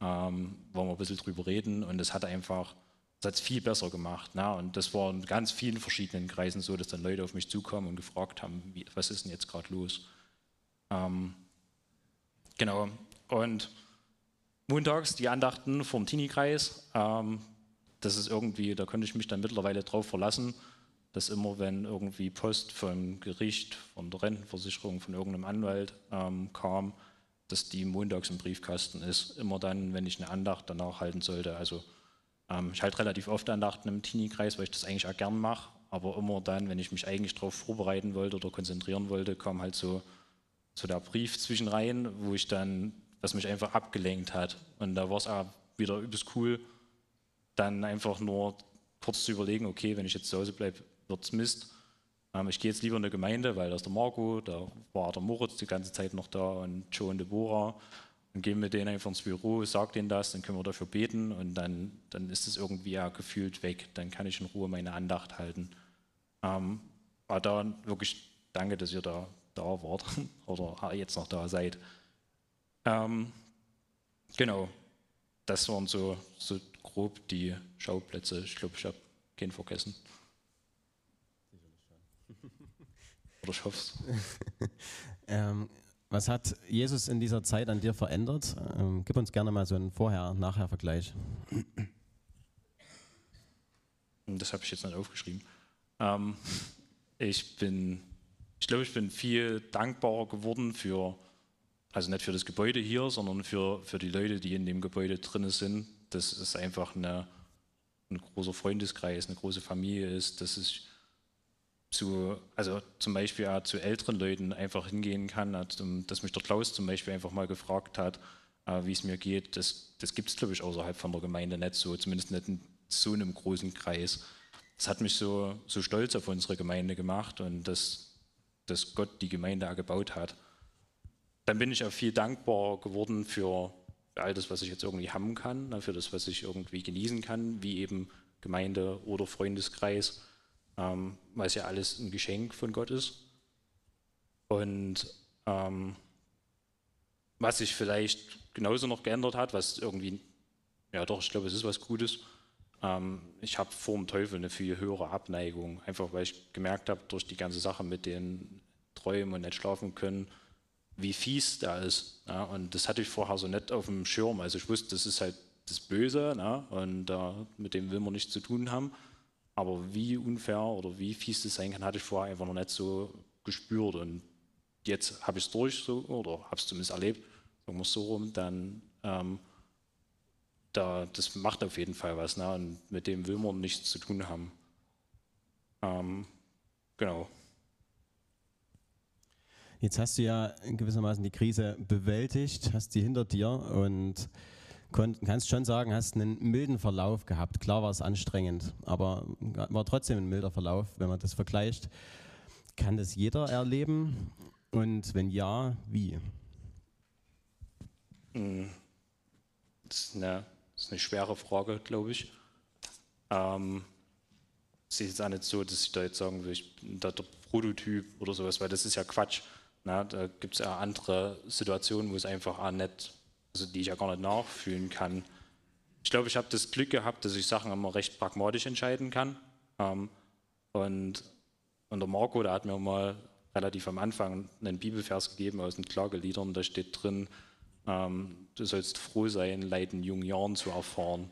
Ähm, wollen wir ein bisschen drüber reden? Und das hat einfach, das hat viel besser gemacht. Na? Und das war in ganz vielen verschiedenen Kreisen so, dass dann Leute auf mich zukommen und gefragt haben, wie, was ist denn jetzt gerade los? Ähm, genau. Und montags die Andachten vom Teenie-Kreis. Ähm, das ist irgendwie, da konnte ich mich dann mittlerweile drauf verlassen, dass immer, wenn irgendwie Post vom Gericht, von der Rentenversicherung, von irgendeinem Anwalt ähm, kam, dass die montags im Briefkasten ist. Immer dann, wenn ich eine Andacht danach halten sollte. Also ähm, ich halte relativ oft Andachten im Teenie-Kreis, weil ich das eigentlich auch gern mache. Aber immer dann, wenn ich mich eigentlich darauf vorbereiten wollte oder konzentrieren wollte, kam halt so so der Brief zwischen Reihen, wo ich dann, was mich einfach abgelenkt hat. Und da war es auch wieder übelst cool, dann einfach nur kurz zu überlegen, okay, wenn ich jetzt zu Hause bleibe, wird es Mist. Ähm, ich gehe jetzt lieber in die Gemeinde, weil da ist der Marco, da war der Moritz die ganze Zeit noch da und Joe und Deborah. Dann gehen wir denen einfach ins Büro, sag denen das, dann können wir dafür beten und dann, dann ist es irgendwie ja gefühlt weg. Dann kann ich in Ruhe meine Andacht halten. Ähm, aber da wirklich danke, dass ihr da, da wart oder jetzt noch da seid. Ähm, genau, das waren so, so grob die Schauplätze. Ich glaube, ich habe keinen vergessen. Oder ich hoffe es. ähm, was hat Jesus in dieser Zeit an dir verändert? Ähm, gib uns gerne mal so einen Vorher-Nachher-Vergleich. Das habe ich jetzt nicht aufgeschrieben. Ähm, ich bin, ich glaube, ich bin viel dankbarer geworden für, also nicht für das Gebäude hier, sondern für, für die Leute, die in dem Gebäude drin sind. Das ist einfach eine, ein großer Freundeskreis, eine große Familie ist, dass ich zu, also zum Beispiel auch zu älteren Leuten einfach hingehen kann, dass mich der Klaus zum Beispiel einfach mal gefragt hat, äh, wie es mir geht. Das, das gibt es, glaube ich, außerhalb von der Gemeinde nicht so, zumindest nicht in so einem großen Kreis. Das hat mich so, so stolz auf unsere Gemeinde gemacht und dass, dass Gott die Gemeinde gebaut hat. Dann bin ich auch viel dankbar geworden für all das, was ich jetzt irgendwie haben kann, ne, für das, was ich irgendwie genießen kann, wie eben Gemeinde oder Freundeskreis ähm, weil es ja alles ein Geschenk von Gott ist. Und ähm, was sich vielleicht genauso noch geändert hat, was irgendwie, ja doch, ich glaube, es ist was Gutes. Ähm, ich habe vor dem Teufel eine viel höhere Abneigung, einfach weil ich gemerkt habe, durch die ganze Sache mit den Träumen und nicht schlafen können, wie fies da ist. Ja? Und das hatte ich vorher so nicht auf dem Schirm. Also ich wusste, das ist halt das Böse na? und äh, mit dem will man nichts zu tun haben. Aber wie unfair oder wie fies das sein kann, hatte ich vorher einfach noch nicht so gespürt. Und jetzt habe ich es durch so, oder habe es zumindest erlebt, sagen wir es so rum, dann ähm, da, das macht auf jeden Fall was. Ne? Und mit dem will man nichts zu tun haben. Ähm, genau. Jetzt hast du ja gewissermaßen die Krise bewältigt, hast sie hinter dir und kannst schon sagen, hast einen milden Verlauf gehabt. Klar war es anstrengend, aber war trotzdem ein milder Verlauf, wenn man das vergleicht. Kann das jeder erleben? Und wenn ja, wie? Hm. Das ist eine, das ist eine schwere Frage, glaube ich. Ähm, es ist jetzt auch nicht so, dass ich da jetzt sagen will, ich bin da der Prototyp oder sowas, weil das ist ja Quatsch. Na, da gibt es ja andere Situationen, wo es einfach auch nicht also die ich ja gar nicht nachfühlen kann. Ich glaube, ich habe das Glück gehabt, dass ich Sachen immer recht pragmatisch entscheiden kann. Ähm, und, und der Marco, der hat mir mal relativ am Anfang einen Bibelvers gegeben aus den Klageliedern, da steht drin, ähm, du sollst froh sein, Leid in jungen Jahren zu erfahren.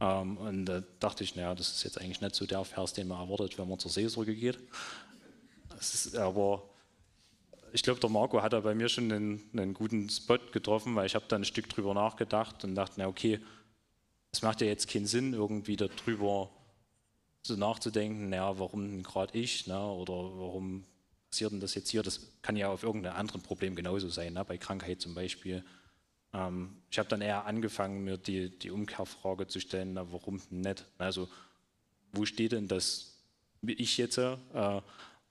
Ähm, und da dachte ich, naja, das ist jetzt eigentlich nicht so der Vers, den man erwartet, wenn man zur Seelsorge geht. Ist aber ich glaube, der Marco hat da bei mir schon einen, einen guten Spot getroffen, weil ich habe da ein Stück drüber nachgedacht und dachte, na okay, es macht ja jetzt keinen Sinn, irgendwie darüber so nachzudenken, naja, warum gerade ich, ne, oder warum passiert denn das jetzt hier? Das kann ja auf irgendeinem anderen Problem genauso sein, ne, bei Krankheit zum Beispiel. Ähm, ich habe dann eher angefangen, mir die, die Umkehrfrage zu stellen, na, warum nicht? Also, wo steht denn das, ich jetzt, äh,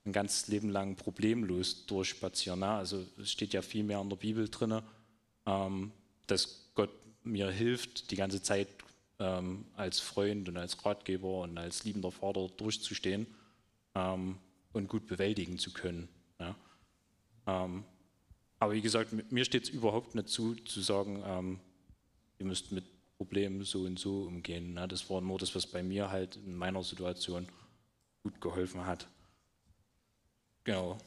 ein ganzes Leben lang problemlos durchspazieren. Ne? Also es steht ja viel mehr in der Bibel drin, ähm, dass Gott mir hilft, die ganze Zeit ähm, als Freund und als Ratgeber und als liebender Vater durchzustehen ähm, und gut bewältigen zu können. Ja? Ähm, aber wie gesagt, mir steht es überhaupt nicht zu, zu sagen, ähm, ihr müsst mit Problemen so und so umgehen. Ne? Das war nur das, was bei mir halt in meiner Situation gut geholfen hat. Genau.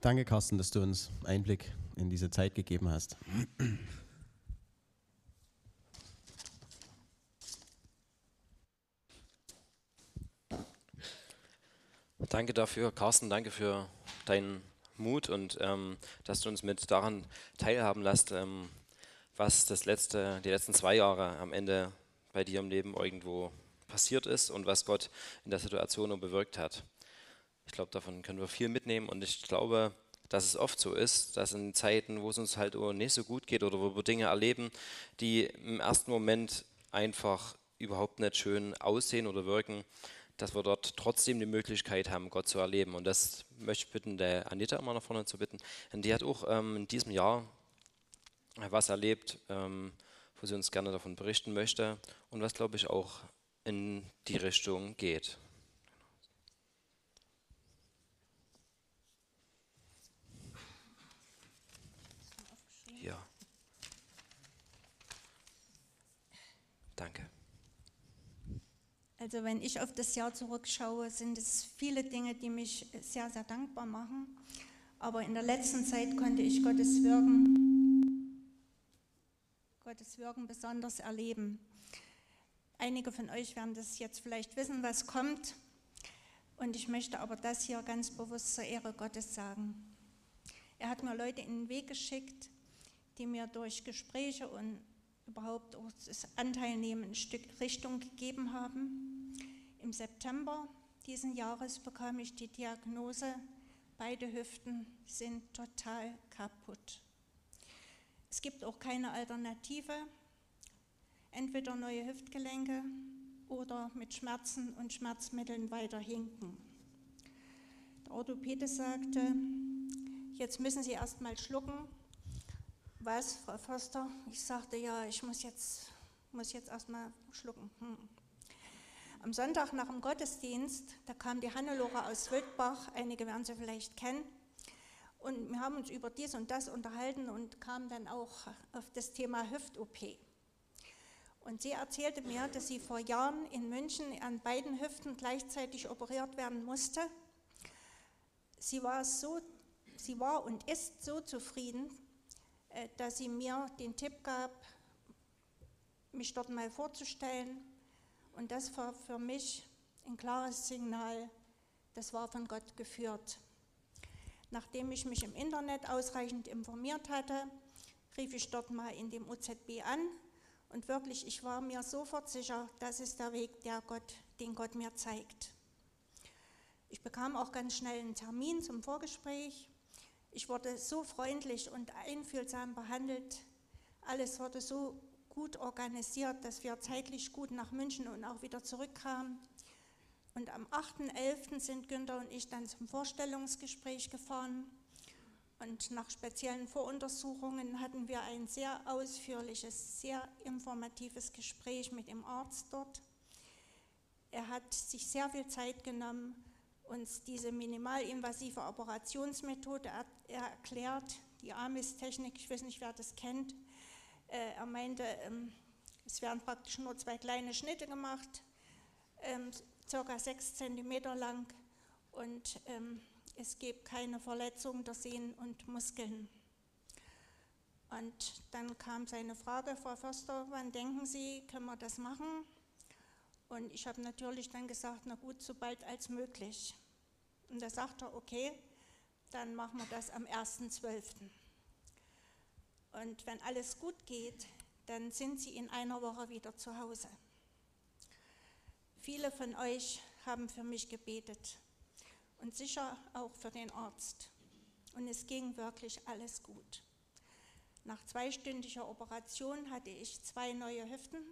Danke, Carsten, dass du uns Einblick in diese Zeit gegeben hast. Danke dafür, Carsten, danke für deinen Mut und ähm, dass du uns mit daran teilhaben lässt, ähm, was das letzte, die letzten zwei Jahre am Ende bei dir im Leben irgendwo passiert ist und was Gott in der Situation bewirkt hat. Ich glaube, davon können wir viel mitnehmen und ich glaube, dass es oft so ist, dass in Zeiten, wo es uns halt nicht so gut geht oder wo wir Dinge erleben, die im ersten Moment einfach überhaupt nicht schön aussehen oder wirken, dass wir dort trotzdem die Möglichkeit haben, Gott zu erleben. Und das möchte ich bitten, der Anita immer nach vorne zu bitten. Denn die hat auch ähm, in diesem Jahr was erlebt, ähm, wo sie uns gerne davon berichten möchte und was, glaube ich, auch in die Richtung geht. Ja. Danke. Also wenn ich auf das Jahr zurückschaue, sind es viele Dinge, die mich sehr, sehr dankbar machen. Aber in der letzten Zeit konnte ich Gottes Wirken, Gottes Wirken besonders erleben. Einige von euch werden das jetzt vielleicht wissen, was kommt. Und ich möchte aber das hier ganz bewusst zur Ehre Gottes sagen. Er hat mir Leute in den Weg geschickt, die mir durch Gespräche und überhaupt das Anteilnehmen ein Stück Richtung gegeben haben. Im September diesen Jahres bekam ich die Diagnose, beide Hüften sind total kaputt. Es gibt auch keine Alternative, entweder neue Hüftgelenke oder mit Schmerzen und Schmerzmitteln weiter hinken. Der Orthopäde sagte, jetzt müssen Sie erst mal schlucken, was, Frau Förster? Ich sagte, ja, ich muss jetzt, muss jetzt erstmal schlucken. Hm. Am Sonntag nach dem Gottesdienst, da kam die Hannelore aus Wildbach, einige werden sie vielleicht kennen, und wir haben uns über dies und das unterhalten und kamen dann auch auf das Thema Hüft-OP. Und sie erzählte mir, dass sie vor Jahren in München an beiden Hüften gleichzeitig operiert werden musste. Sie war, so, sie war und ist so zufrieden, dass sie mir den Tipp gab, mich dort mal vorzustellen. Und das war für mich ein klares Signal, das war von Gott geführt. Nachdem ich mich im Internet ausreichend informiert hatte, rief ich dort mal in dem OZB an und wirklich, ich war mir sofort sicher, das ist der Weg, der Gott, den Gott mir zeigt. Ich bekam auch ganz schnell einen Termin zum Vorgespräch ich wurde so freundlich und einfühlsam behandelt. Alles wurde so gut organisiert, dass wir zeitlich gut nach München und auch wieder zurückkamen. Und am 8.11. sind Günther und ich dann zum Vorstellungsgespräch gefahren. Und nach speziellen Voruntersuchungen hatten wir ein sehr ausführliches, sehr informatives Gespräch mit dem Arzt dort. Er hat sich sehr viel Zeit genommen, uns diese minimalinvasive Operationsmethode erklärt, die AMIS-Technik, ich weiß nicht, wer das kennt. Äh, er meinte, ähm, es werden praktisch nur zwei kleine Schnitte gemacht, ähm, circa sechs Zentimeter lang und ähm, es gibt keine Verletzung der Sehnen und Muskeln. Und dann kam seine Frage, Frau Förster, wann denken Sie, können wir das machen? Und ich habe natürlich dann gesagt, na gut, so bald als möglich. Und da sagt er, okay, dann machen wir das am 1.12. Und wenn alles gut geht, dann sind Sie in einer Woche wieder zu Hause. Viele von euch haben für mich gebetet und sicher auch für den Arzt. Und es ging wirklich alles gut. Nach zweistündiger Operation hatte ich zwei neue Hüften.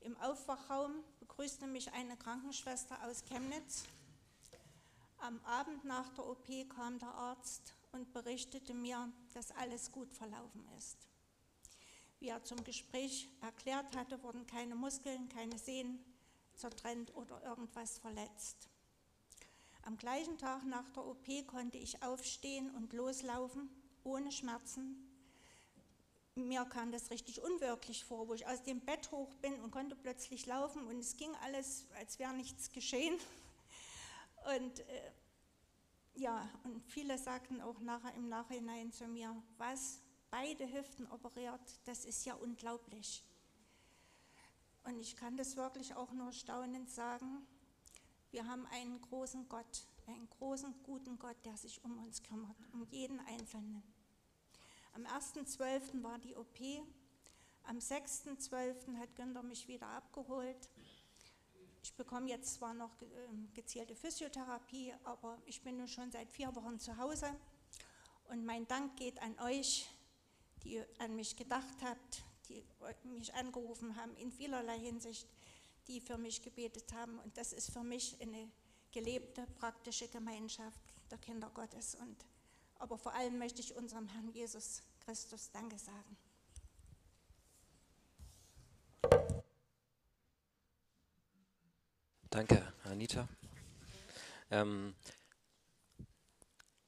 Im Aufwachraum begrüßte mich eine Krankenschwester aus Chemnitz am Abend nach der OP kam der Arzt und berichtete mir, dass alles gut verlaufen ist. Wie er zum Gespräch erklärt hatte, wurden keine Muskeln, keine Sehnen zertrennt oder irgendwas verletzt. Am gleichen Tag nach der OP konnte ich aufstehen und loslaufen, ohne Schmerzen. Mir kam das richtig unwirklich vor, wo ich aus dem Bett hoch bin und konnte plötzlich laufen und es ging alles, als wäre nichts geschehen. Und äh, ja, und viele sagten auch nachher im Nachhinein zu mir, was, beide Hüften operiert, das ist ja unglaublich. Und ich kann das wirklich auch nur staunend sagen, wir haben einen großen Gott, einen großen, guten Gott, der sich um uns kümmert, um jeden Einzelnen. Am 1.12. war die OP, am 6.12. hat Günther mich wieder abgeholt ich bekomme jetzt zwar noch ähm, gezielte Physiotherapie, aber ich bin nun schon seit vier Wochen zu Hause. Und mein Dank geht an euch, die an mich gedacht habt, die mich angerufen haben in vielerlei Hinsicht, die für mich gebetet haben. Und das ist für mich eine gelebte, praktische Gemeinschaft der Kinder Gottes. Und, aber vor allem möchte ich unserem Herrn Jesus Christus Danke sagen. Danke, Anita. Ähm,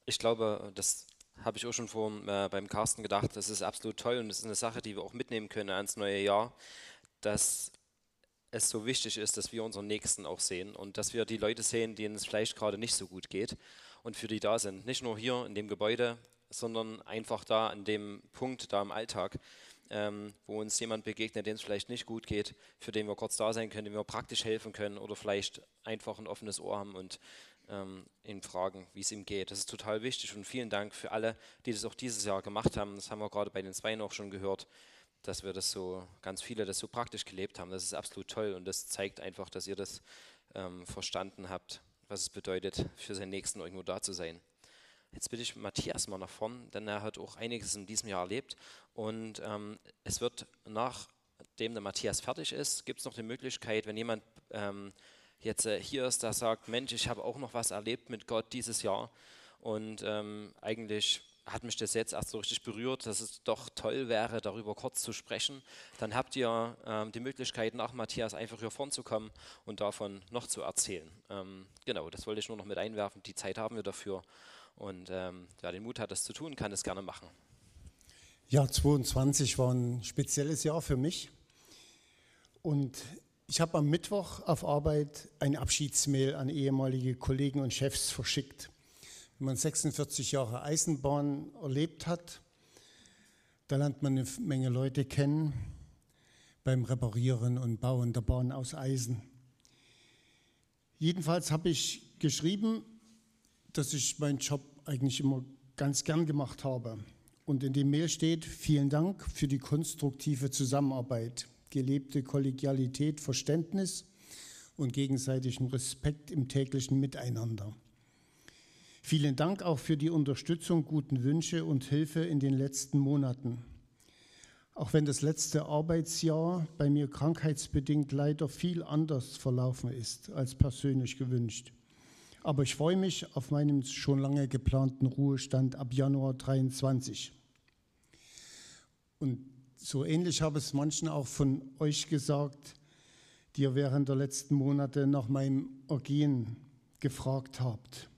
ich glaube, das habe ich auch schon vor, äh, beim Carsten gedacht, das ist absolut toll und das ist eine Sache, die wir auch mitnehmen können ans neue Jahr, dass es so wichtig ist, dass wir unseren Nächsten auch sehen und dass wir die Leute sehen, denen es vielleicht gerade nicht so gut geht und für die da sind. Nicht nur hier in dem Gebäude, sondern einfach da an dem Punkt, da im Alltag, ähm, wo uns jemand begegnet, dem es vielleicht nicht gut geht, für den wir kurz da sein können, dem wir praktisch helfen können oder vielleicht einfach ein offenes Ohr haben und ähm, ihn fragen, wie es ihm geht. Das ist total wichtig und vielen Dank für alle, die das auch dieses Jahr gemacht haben. Das haben wir gerade bei den Zweien auch schon gehört, dass wir das so, ganz viele das so praktisch gelebt haben. Das ist absolut toll und das zeigt einfach, dass ihr das ähm, verstanden habt, was es bedeutet, für seinen Nächsten irgendwo da zu sein. Jetzt bitte ich Matthias mal nach vorn, denn er hat auch einiges in diesem Jahr erlebt. Und ähm, es wird nachdem der Matthias fertig ist, gibt es noch die Möglichkeit, wenn jemand ähm, jetzt äh, hier ist, der sagt, Mensch, ich habe auch noch was erlebt mit Gott dieses Jahr. Und ähm, eigentlich hat mich das jetzt erst so richtig berührt, dass es doch toll wäre, darüber kurz zu sprechen. Dann habt ihr ähm, die Möglichkeit, nach Matthias einfach hier vorn zu kommen und davon noch zu erzählen. Ähm, genau, das wollte ich nur noch mit einwerfen. Die Zeit haben wir dafür. Und ähm, wer den Mut hat, das zu tun, kann das gerne machen. Ja, 22 war ein spezielles Jahr für mich. Und ich habe am Mittwoch auf Arbeit eine Abschiedsmail an ehemalige Kollegen und Chefs verschickt. Wenn man 46 Jahre Eisenbahn erlebt hat, da lernt man eine Menge Leute kennen beim Reparieren und Bauen der Bahn aus Eisen. Jedenfalls habe ich geschrieben, dass ich meinen Job eigentlich immer ganz gern gemacht habe. Und in dem Mail steht, vielen Dank für die konstruktive Zusammenarbeit, gelebte Kollegialität, Verständnis und gegenseitigen Respekt im täglichen Miteinander. Vielen Dank auch für die Unterstützung, guten Wünsche und Hilfe in den letzten Monaten. Auch wenn das letzte Arbeitsjahr bei mir krankheitsbedingt leider viel anders verlaufen ist als persönlich gewünscht. Aber ich freue mich auf meinen schon lange geplanten Ruhestand ab Januar 23. Und so ähnlich habe es manchen auch von euch gesagt, die ihr während der letzten Monate nach meinem Ergehen gefragt habt.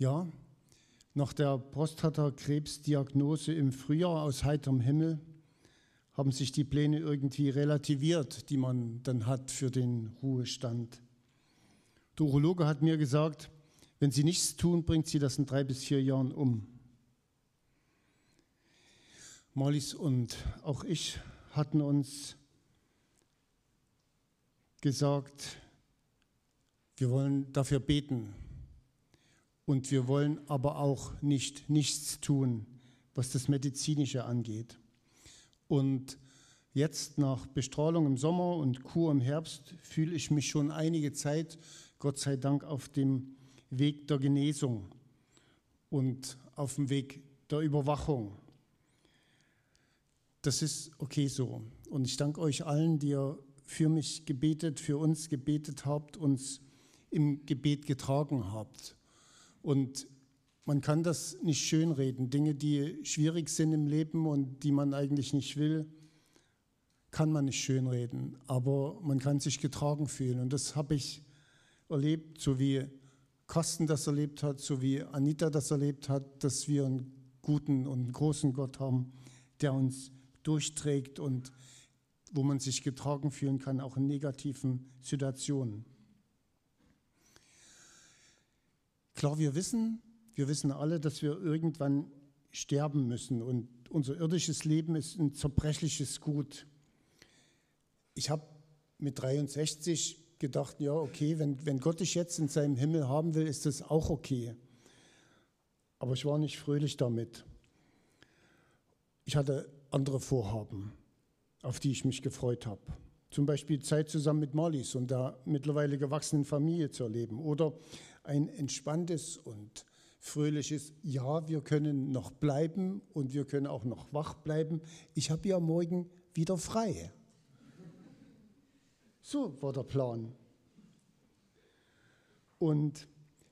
Ja, nach der Prostatakrebsdiagnose im Frühjahr aus heiterem Himmel haben sich die Pläne irgendwie relativiert, die man dann hat für den Ruhestand. Der Urologe hat mir gesagt, wenn Sie nichts tun, bringt Sie das in drei bis vier Jahren um. Marlies und auch ich hatten uns gesagt, wir wollen dafür beten und wir wollen aber auch nicht nichts tun, was das Medizinische angeht. Und jetzt nach Bestrahlung im Sommer und Kur im Herbst fühle ich mich schon einige Zeit Gott sei Dank auf dem Weg der Genesung und auf dem Weg der Überwachung. Das ist okay so. Und ich danke euch allen, die ihr für mich gebetet, für uns gebetet habt, uns im Gebet getragen habt. Und man kann das nicht schönreden. Dinge, die schwierig sind im Leben und die man eigentlich nicht will, kann man nicht schönreden. Aber man kann sich getragen fühlen. Und das habe ich erlebt, so wie Carsten das erlebt hat, so wie Anita das erlebt hat, dass wir einen guten und großen Gott haben, der uns durchträgt und wo man sich getragen fühlen kann, auch in negativen Situationen. Klar, wir wissen, wir wissen alle, dass wir irgendwann sterben müssen und unser irdisches Leben ist ein zerbrechliches Gut. Ich habe mit 63 gedacht, ja, okay, wenn, wenn Gott dich jetzt in seinem Himmel haben will, ist das auch okay. Aber ich war nicht fröhlich damit. Ich hatte andere Vorhaben, auf die ich mich gefreut habe. Zum Beispiel Zeit zusammen mit Marlies und der mittlerweile gewachsenen Familie zu erleben. Oder ein entspanntes und fröhliches, ja, wir können noch bleiben und wir können auch noch wach bleiben. Ich habe ja morgen wieder frei. So war der Plan. Und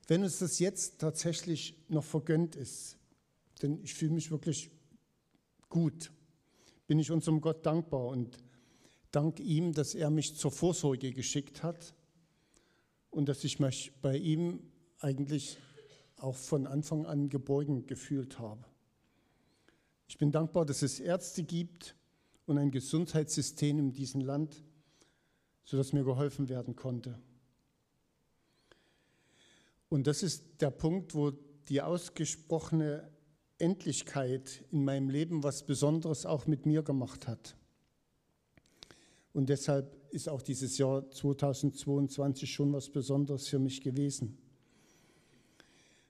wenn uns das jetzt tatsächlich noch vergönnt ist, denn ich fühle mich wirklich gut, bin ich unserem Gott dankbar und dank ihm, dass er mich zur Vorsorge geschickt hat und dass ich mich bei ihm eigentlich auch von Anfang an geborgen gefühlt habe. Ich bin dankbar, dass es Ärzte gibt und ein Gesundheitssystem in diesem Land, sodass mir geholfen werden konnte. Und das ist der Punkt, wo die ausgesprochene Endlichkeit in meinem Leben was Besonderes auch mit mir gemacht hat. Und deshalb ist auch dieses Jahr 2022 schon was Besonderes für mich gewesen.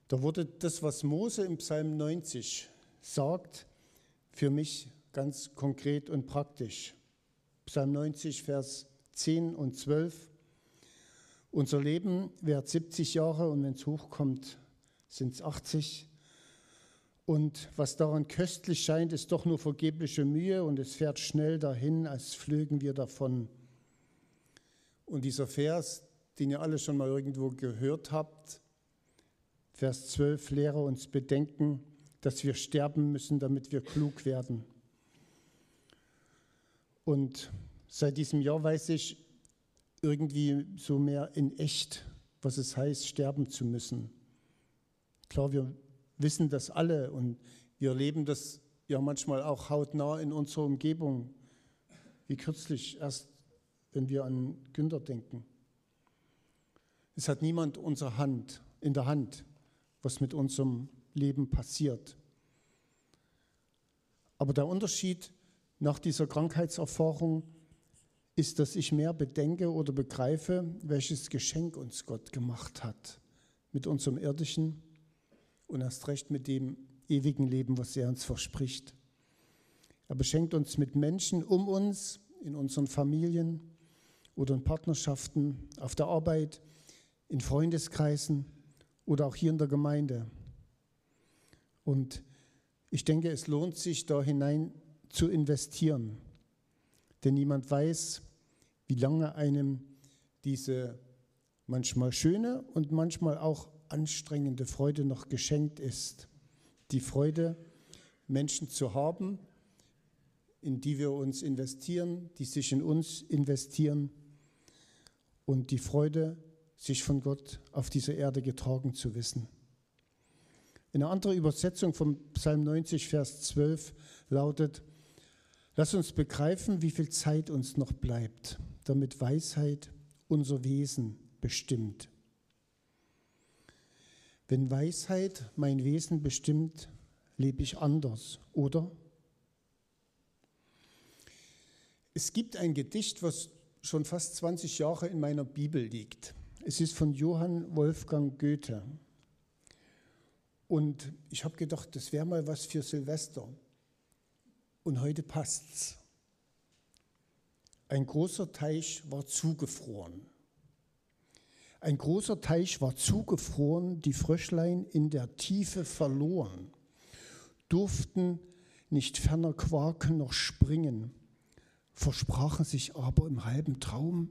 Da wurde das, was Mose im Psalm 90 sagt, für mich ganz konkret und praktisch. Psalm 90, Vers 10 und 12. Unser Leben währt 70 Jahre und wenn es hochkommt, sind es 80. Und was daran köstlich scheint, ist doch nur vergebliche Mühe und es fährt schnell dahin, als flögen wir davon. Und dieser Vers, den ihr alle schon mal irgendwo gehört habt, Vers 12, lehre uns bedenken, dass wir sterben müssen, damit wir klug werden. Und seit diesem Jahr weiß ich, irgendwie so mehr in echt, was es heißt, sterben zu müssen. Klar, wir wissen das alle und wir erleben das ja manchmal auch hautnah in unserer Umgebung, wie kürzlich erst, wenn wir an Günther denken. Es hat niemand unsere Hand in der Hand, was mit unserem Leben passiert. Aber der Unterschied nach dieser Krankheitserfahrung ist, dass ich mehr bedenke oder begreife, welches Geschenk uns Gott gemacht hat mit unserem irdischen und erst recht mit dem ewigen Leben, was er uns verspricht. Er beschenkt uns mit Menschen um uns, in unseren Familien oder in Partnerschaften, auf der Arbeit, in Freundeskreisen oder auch hier in der Gemeinde. Und ich denke, es lohnt sich, da hinein zu investieren. Denn niemand weiß, wie lange einem diese manchmal schöne und manchmal auch anstrengende Freude noch geschenkt ist. Die Freude, Menschen zu haben, in die wir uns investieren, die sich in uns investieren und die Freude, sich von Gott auf dieser Erde getragen zu wissen. Eine andere Übersetzung vom Psalm 90, Vers 12 lautet, Lass uns begreifen, wie viel Zeit uns noch bleibt damit Weisheit unser Wesen bestimmt. Wenn Weisheit mein Wesen bestimmt, lebe ich anders, oder? Es gibt ein Gedicht, was schon fast 20 Jahre in meiner Bibel liegt. Es ist von Johann Wolfgang Goethe. Und ich habe gedacht, das wäre mal was für Silvester. Und heute passt's. Ein großer Teich war zugefroren. Ein großer Teich war zugefroren, die Fröschlein in der Tiefe verloren, durften nicht ferner quaken noch springen, versprachen sich aber im halben Traum,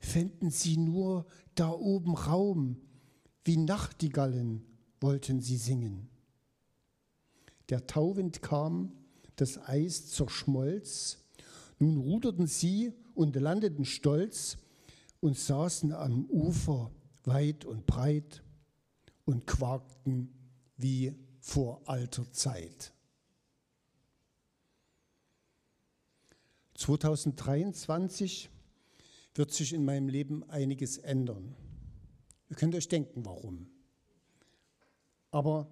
fänden sie nur da oben Raum, wie Nachtigallen wollten sie singen. Der Tauwind kam, das Eis zerschmolz, nun ruderten sie und landeten stolz und saßen am Ufer weit und breit und quakten wie vor alter Zeit. 2023 wird sich in meinem Leben einiges ändern. Ihr könnt euch denken, warum. Aber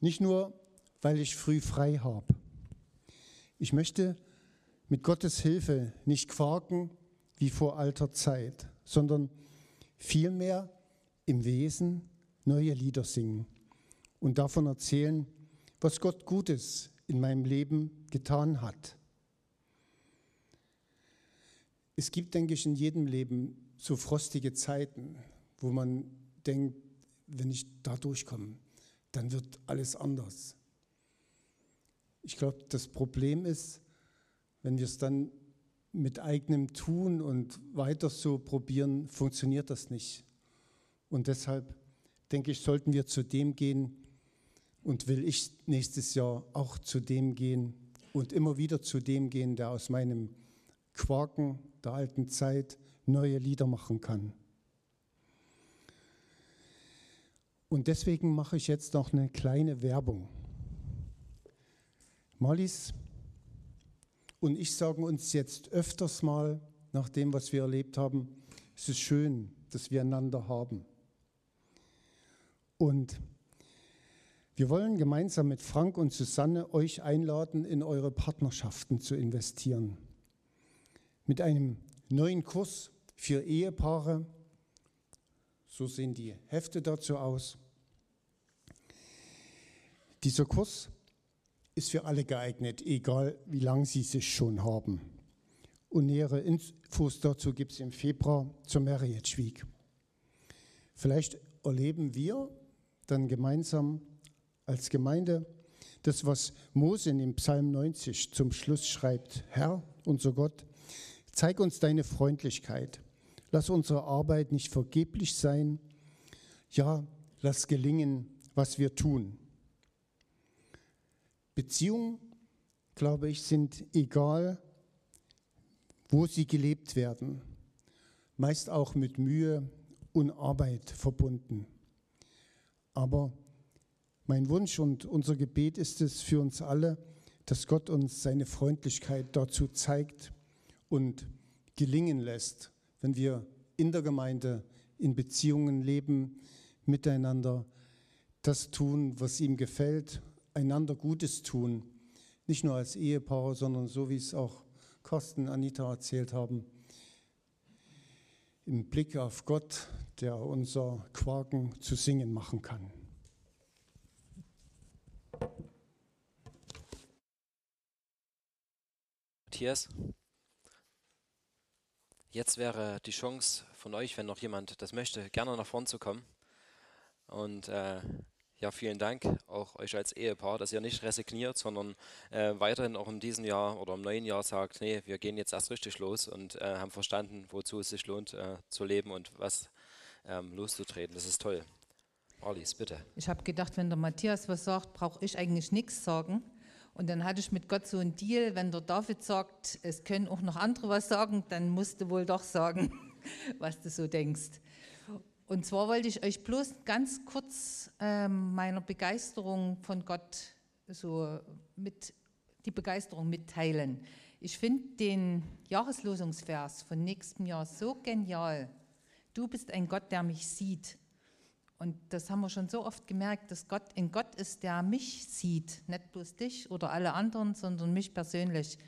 nicht nur, weil ich früh frei habe. Ich möchte mit Gottes Hilfe nicht quaken wie vor alter Zeit, sondern vielmehr im Wesen neue Lieder singen und davon erzählen, was Gott Gutes in meinem Leben getan hat. Es gibt, denke ich, in jedem Leben so frostige Zeiten, wo man denkt, wenn ich da durchkomme, dann wird alles anders. Ich glaube, das Problem ist, wenn wir es dann mit eigenem Tun und weiter so probieren, funktioniert das nicht. Und deshalb denke ich, sollten wir zu dem gehen und will ich nächstes Jahr auch zu dem gehen und immer wieder zu dem gehen, der aus meinem Quaken der alten Zeit neue Lieder machen kann. Und deswegen mache ich jetzt noch eine kleine Werbung. Mollis und ich sagen uns jetzt öfters mal, nach dem, was wir erlebt haben, es ist schön, dass wir einander haben. Und wir wollen gemeinsam mit Frank und Susanne euch einladen, in eure Partnerschaften zu investieren. Mit einem neuen Kurs für Ehepaare. So sehen die Hefte dazu aus. Dieser Kurs ist für alle geeignet, egal wie lange sie sich schon haben. Und nähere Infos dazu gibt es im Februar zur Marriage Week. Vielleicht erleben wir dann gemeinsam als Gemeinde das, was Mose in dem Psalm 90 zum Schluss schreibt. Herr, unser Gott, zeig uns deine Freundlichkeit. Lass unsere Arbeit nicht vergeblich sein. Ja, lass gelingen, was wir tun. Beziehungen, glaube ich, sind egal, wo sie gelebt werden, meist auch mit Mühe und Arbeit verbunden. Aber mein Wunsch und unser Gebet ist es für uns alle, dass Gott uns seine Freundlichkeit dazu zeigt und gelingen lässt, wenn wir in der Gemeinde, in Beziehungen leben, miteinander das tun, was ihm gefällt einander Gutes tun, nicht nur als Ehepaar, sondern so wie es auch Kosten Anita erzählt haben, im Blick auf Gott, der unser Quaken zu singen machen kann. Matthias, jetzt wäre die Chance von euch, wenn noch jemand das möchte, gerne nach vorn zu kommen und äh, ja, vielen Dank auch euch als Ehepaar, dass ihr nicht resigniert, sondern äh, weiterhin auch in diesem Jahr oder im neuen Jahr sagt, nee, wir gehen jetzt erst richtig los und äh, haben verstanden, wozu es sich lohnt äh, zu leben und was ähm, loszutreten. Das ist toll. Alice, bitte. Ich habe gedacht, wenn der Matthias was sagt, brauche ich eigentlich nichts sagen. Und dann hatte ich mit Gott so einen Deal, wenn der David sagt, es können auch noch andere was sagen, dann musst du wohl doch sagen, was du so denkst. Und zwar wollte ich euch bloß ganz kurz äh, meiner Begeisterung von Gott so mit die Begeisterung mitteilen. Ich finde den Jahreslosungsvers von nächstem Jahr so genial. Du bist ein Gott, der mich sieht. Und das haben wir schon so oft gemerkt, dass Gott ein Gott ist, der mich sieht, nicht bloß dich oder alle anderen, sondern mich persönlich.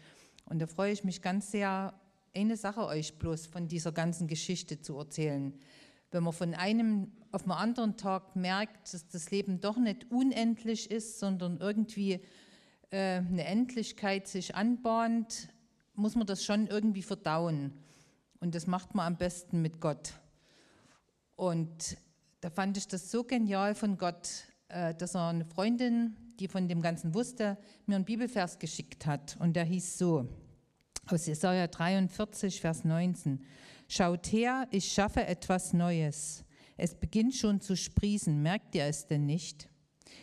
Und da freue ich mich ganz sehr, eine Sache euch bloß von dieser ganzen Geschichte zu erzählen wenn man von einem auf den anderen Tag merkt, dass das Leben doch nicht unendlich ist, sondern irgendwie äh, eine Endlichkeit sich anbahnt, muss man das schon irgendwie verdauen. Und das macht man am besten mit Gott. Und da fand ich das so genial von Gott, äh, dass er eine Freundin, die von dem Ganzen wusste, mir einen Bibelvers geschickt hat. Und der hieß so, aus Jesaja 43, Vers 19. Schaut her, ich schaffe etwas Neues. Es beginnt schon zu sprießen, merkt ihr es denn nicht?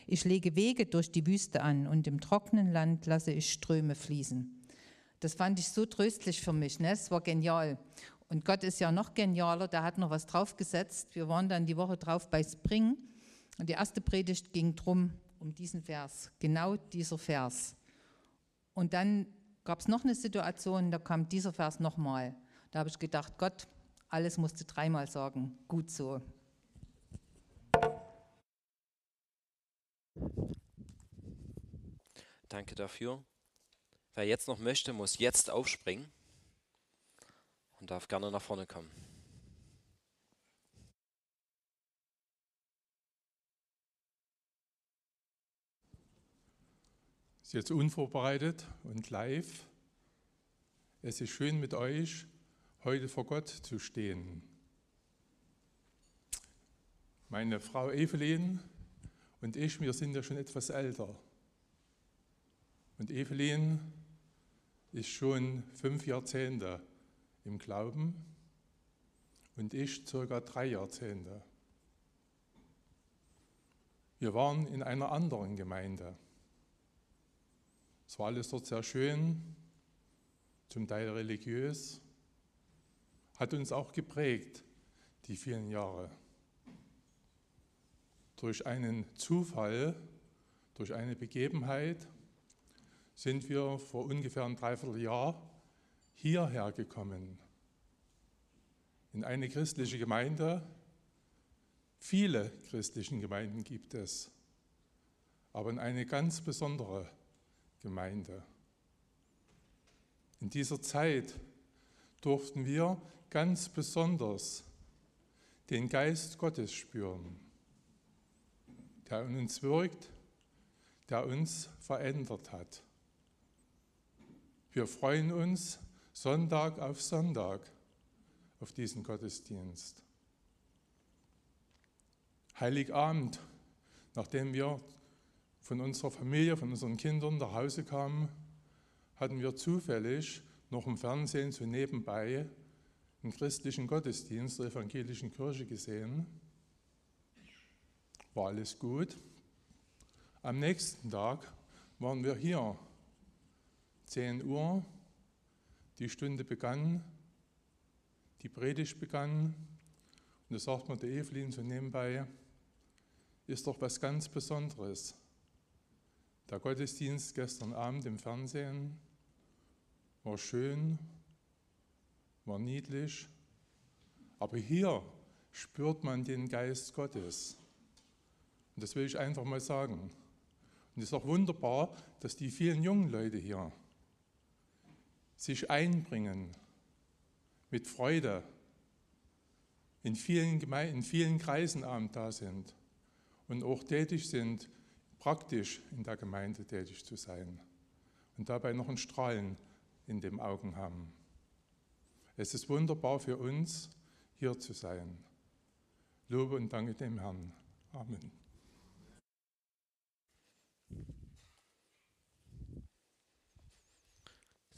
Ich lege Wege durch die Wüste an und im trockenen Land lasse ich Ströme fließen. Das fand ich so tröstlich für mich, ne? es war genial. Und Gott ist ja noch genialer, der hat noch was draufgesetzt. Wir waren dann die Woche drauf bei Spring und die erste Predigt ging drum um diesen Vers, genau dieser Vers. Und dann gab es noch eine Situation, da kam dieser Vers nochmal. Da habe ich gedacht, Gott, alles musst du dreimal sagen. Gut so. Danke dafür. Wer jetzt noch möchte, muss jetzt aufspringen und darf gerne nach vorne kommen. Ist jetzt unvorbereitet und live. Es ist schön mit euch heute vor Gott zu stehen. Meine Frau Evelyn und ich, wir sind ja schon etwas älter. Und Evelyn ist schon fünf Jahrzehnte im Glauben und ich circa drei Jahrzehnte. Wir waren in einer anderen Gemeinde. Es war alles dort sehr schön, zum Teil religiös, hat uns auch geprägt, die vielen Jahre. Durch einen Zufall, durch eine Begebenheit sind wir vor ungefähr einem Dreivierteljahr hierher gekommen. In eine christliche Gemeinde. Viele christlichen Gemeinden gibt es, aber in eine ganz besondere Gemeinde. In dieser Zeit durften wir ganz besonders den Geist Gottes spüren, der in uns wirkt, der uns verändert hat. Wir freuen uns Sonntag auf Sonntag auf diesen Gottesdienst. Heiligabend, nachdem wir von unserer Familie, von unseren Kindern nach Hause kamen, hatten wir zufällig noch im Fernsehen so nebenbei einen christlichen Gottesdienst der evangelischen Kirche gesehen. War alles gut. Am nächsten Tag waren wir hier. 10 Uhr, die Stunde begann, die Predigt begann. Und da sagt mir der Evelyn so nebenbei, ist doch was ganz Besonderes, der Gottesdienst gestern Abend im Fernsehen war schön, war niedlich, aber hier spürt man den Geist Gottes. Und das will ich einfach mal sagen. Und es ist auch wunderbar, dass die vielen jungen Leute hier sich einbringen mit Freude, in vielen, Gemeinden, in vielen Kreisen abend da sind und auch tätig sind praktisch in der Gemeinde tätig zu sein und dabei noch ein Strahlen in den Augen haben. Es ist wunderbar für uns, hier zu sein. Lobe und danke dem Herrn. Amen.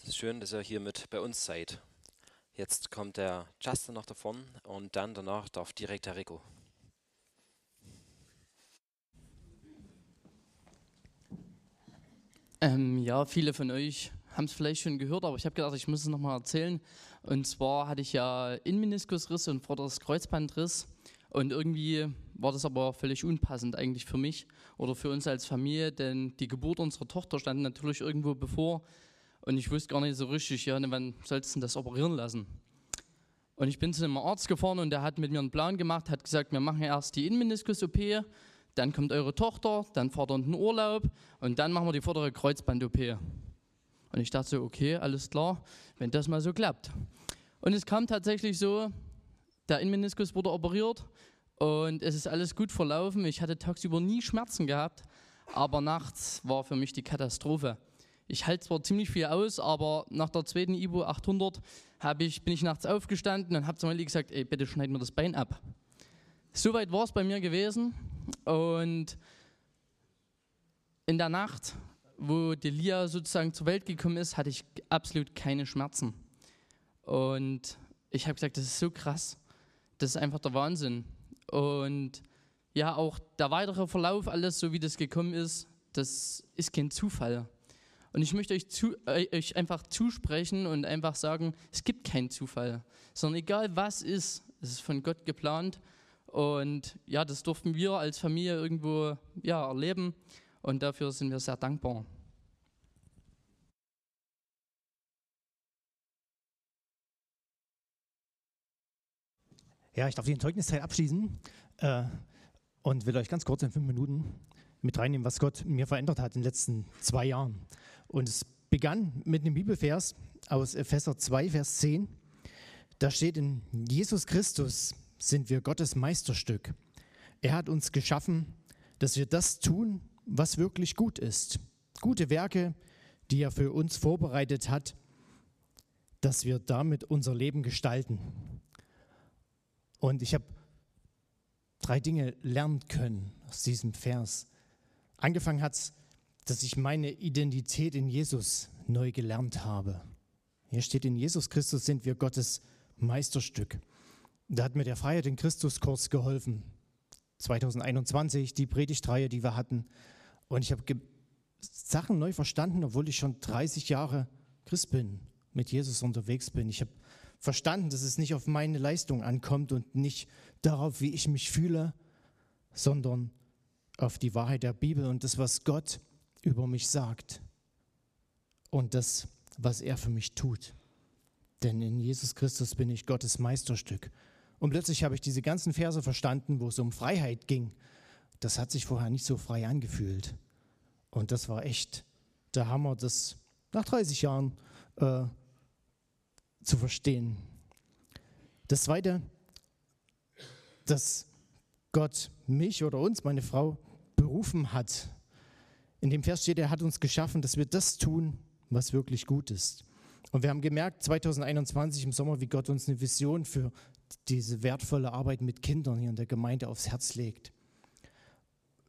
Ist schön, dass ihr hier mit bei uns seid. Jetzt kommt der Justin noch davon und dann danach darf direkt der Rico. Ähm, ja, viele von euch haben es vielleicht schon gehört, aber ich habe gedacht, ich muss es nochmal erzählen. Und zwar hatte ich ja Innenmeniskusriss und vorderes Kreuzbandriss. Und irgendwie war das aber völlig unpassend eigentlich für mich oder für uns als Familie, denn die Geburt unserer Tochter stand natürlich irgendwo bevor. Und ich wusste gar nicht so richtig, ja, wann sollst du das operieren lassen? Und ich bin zu einem Arzt gefahren und der hat mit mir einen Plan gemacht, hat gesagt, wir machen erst die Innenmeniskus-OP dann kommt eure Tochter, dann fahrt ihr in den Urlaub und dann machen wir die vordere Kreuzband-OP. Und ich dachte so, okay, alles klar, wenn das mal so klappt. Und es kam tatsächlich so, der Innenmeniskus wurde operiert und es ist alles gut verlaufen. Ich hatte tagsüber nie Schmerzen gehabt, aber nachts war für mich die Katastrophe. Ich halte zwar ziemlich viel aus, aber nach der zweiten Ibo 800 ich, bin ich nachts aufgestanden und habe zu Molly gesagt, ey, bitte schneid mir das Bein ab. Soweit war es bei mir gewesen. Und in der Nacht, wo Delia sozusagen zur Welt gekommen ist, hatte ich absolut keine Schmerzen. Und ich habe gesagt, das ist so krass. Das ist einfach der Wahnsinn. Und ja, auch der weitere Verlauf, alles so wie das gekommen ist, das ist kein Zufall. Und ich möchte euch, zu, äh, euch einfach zusprechen und einfach sagen, es gibt keinen Zufall, sondern egal was ist, es ist von Gott geplant und ja, das durften wir als Familie irgendwo ja, erleben und dafür sind wir sehr dankbar. Ja, ich darf die Zeugniszeit abschließen äh, und will euch ganz kurz in fünf Minuten mit reinnehmen, was Gott mir verändert hat in den letzten zwei Jahren. Und es begann mit einem Bibelvers aus Epheser 2, Vers 10. Da steht in Jesus Christus sind wir Gottes Meisterstück. Er hat uns geschaffen, dass wir das tun, was wirklich gut ist. Gute Werke, die er für uns vorbereitet hat, dass wir damit unser Leben gestalten. Und ich habe drei Dinge lernen können aus diesem Vers. Angefangen hat es dass ich meine Identität in Jesus neu gelernt habe. Hier steht, in Jesus Christus sind wir Gottes Meisterstück. Da hat mir der Freiheit in Christus Kurs geholfen. 2021, die Predigtreihe, die wir hatten. Und ich habe Sachen neu verstanden, obwohl ich schon 30 Jahre Christ bin, mit Jesus unterwegs bin. Ich habe verstanden, dass es nicht auf meine Leistung ankommt und nicht darauf, wie ich mich fühle, sondern auf die Wahrheit der Bibel und das, was Gott über mich sagt und das, was er für mich tut. Denn in Jesus Christus bin ich Gottes Meisterstück. Und plötzlich habe ich diese ganzen Verse verstanden, wo es um Freiheit ging. Das hat sich vorher nicht so frei angefühlt. Und das war echt der Hammer, das nach 30 Jahren äh, zu verstehen. Das Zweite, dass Gott mich oder uns, meine Frau, berufen hat. In dem Vers steht, er hat uns geschaffen, dass wir das tun, was wirklich gut ist. Und wir haben gemerkt 2021 im Sommer, wie Gott uns eine Vision für diese wertvolle Arbeit mit Kindern hier in der Gemeinde aufs Herz legt.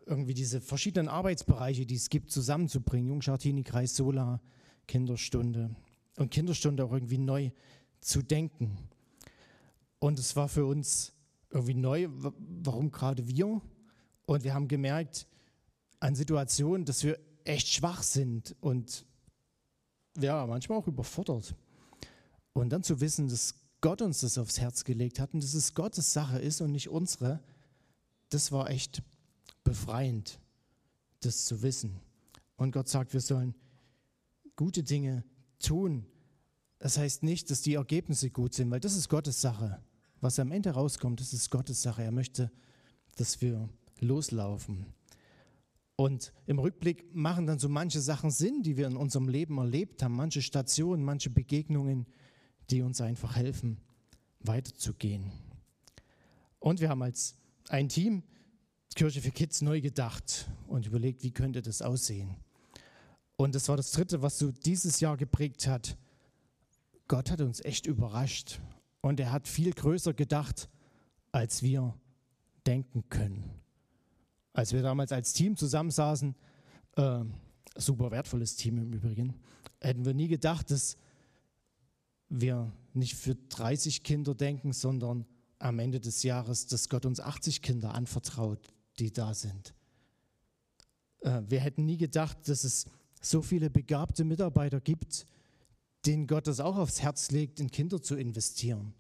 Irgendwie diese verschiedenen Arbeitsbereiche, die es gibt, zusammenzubringen. Jungschartini, Kreis Sola, Kinderstunde. Und Kinderstunde auch irgendwie neu zu denken. Und es war für uns irgendwie neu, warum gerade wir? Und wir haben gemerkt an Situationen, dass wir echt schwach sind und ja, manchmal auch überfordert. Und dann zu wissen, dass Gott uns das aufs Herz gelegt hat und dass es Gottes Sache ist und nicht unsere, das war echt befreiend, das zu wissen. Und Gott sagt, wir sollen gute Dinge tun. Das heißt nicht, dass die Ergebnisse gut sind, weil das ist Gottes Sache. Was am Ende rauskommt, das ist Gottes Sache. Er möchte, dass wir loslaufen. Und im Rückblick machen dann so manche Sachen Sinn, die wir in unserem Leben erlebt haben, manche Stationen, manche Begegnungen, die uns einfach helfen, weiterzugehen. Und wir haben als ein Team Kirche für Kids neu gedacht und überlegt, wie könnte das aussehen. Und das war das Dritte, was so dieses Jahr geprägt hat. Gott hat uns echt überrascht und er hat viel größer gedacht, als wir denken können als wir damals als Team zusammensaßen, äh, super wertvolles Team im Übrigen, hätten wir nie gedacht, dass wir nicht für 30 Kinder denken, sondern am Ende des Jahres, dass Gott uns 80 Kinder anvertraut, die da sind. Äh, wir hätten nie gedacht, dass es so viele begabte Mitarbeiter gibt, denen Gott das auch aufs Herz legt, in Kinder zu investieren.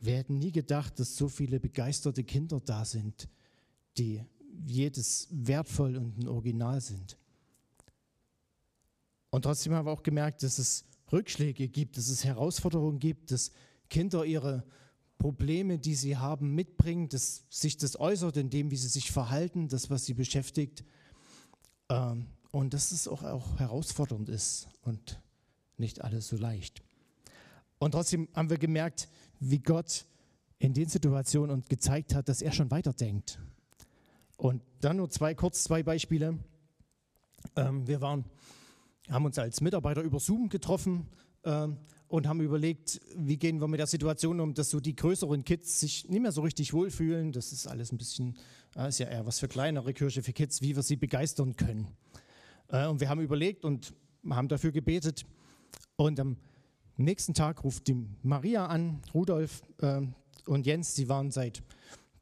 Wir hätten nie gedacht, dass so viele begeisterte Kinder da sind, die jedes wertvoll und ein Original sind. Und trotzdem haben wir auch gemerkt, dass es Rückschläge gibt, dass es Herausforderungen gibt, dass Kinder ihre Probleme, die sie haben, mitbringen, dass sich das äußert in dem, wie sie sich verhalten, das, was sie beschäftigt. Ähm, und dass es auch, auch herausfordernd ist und nicht alles so leicht. Und trotzdem haben wir gemerkt, wie Gott in den Situationen uns gezeigt hat, dass er schon weiterdenkt und dann nur zwei, kurz zwei Beispiele. Ähm, wir waren, haben uns als Mitarbeiter über Zoom getroffen ähm, und haben überlegt, wie gehen wir mit der Situation um, dass so die größeren Kids sich nicht mehr so richtig wohlfühlen. Das ist alles ein bisschen, äh, ist ja eher was für kleinere Kirche für Kids, wie wir sie begeistern können. Äh, und wir haben überlegt und haben dafür gebetet. Und am nächsten Tag ruft die Maria an, Rudolf äh, und Jens, die waren seit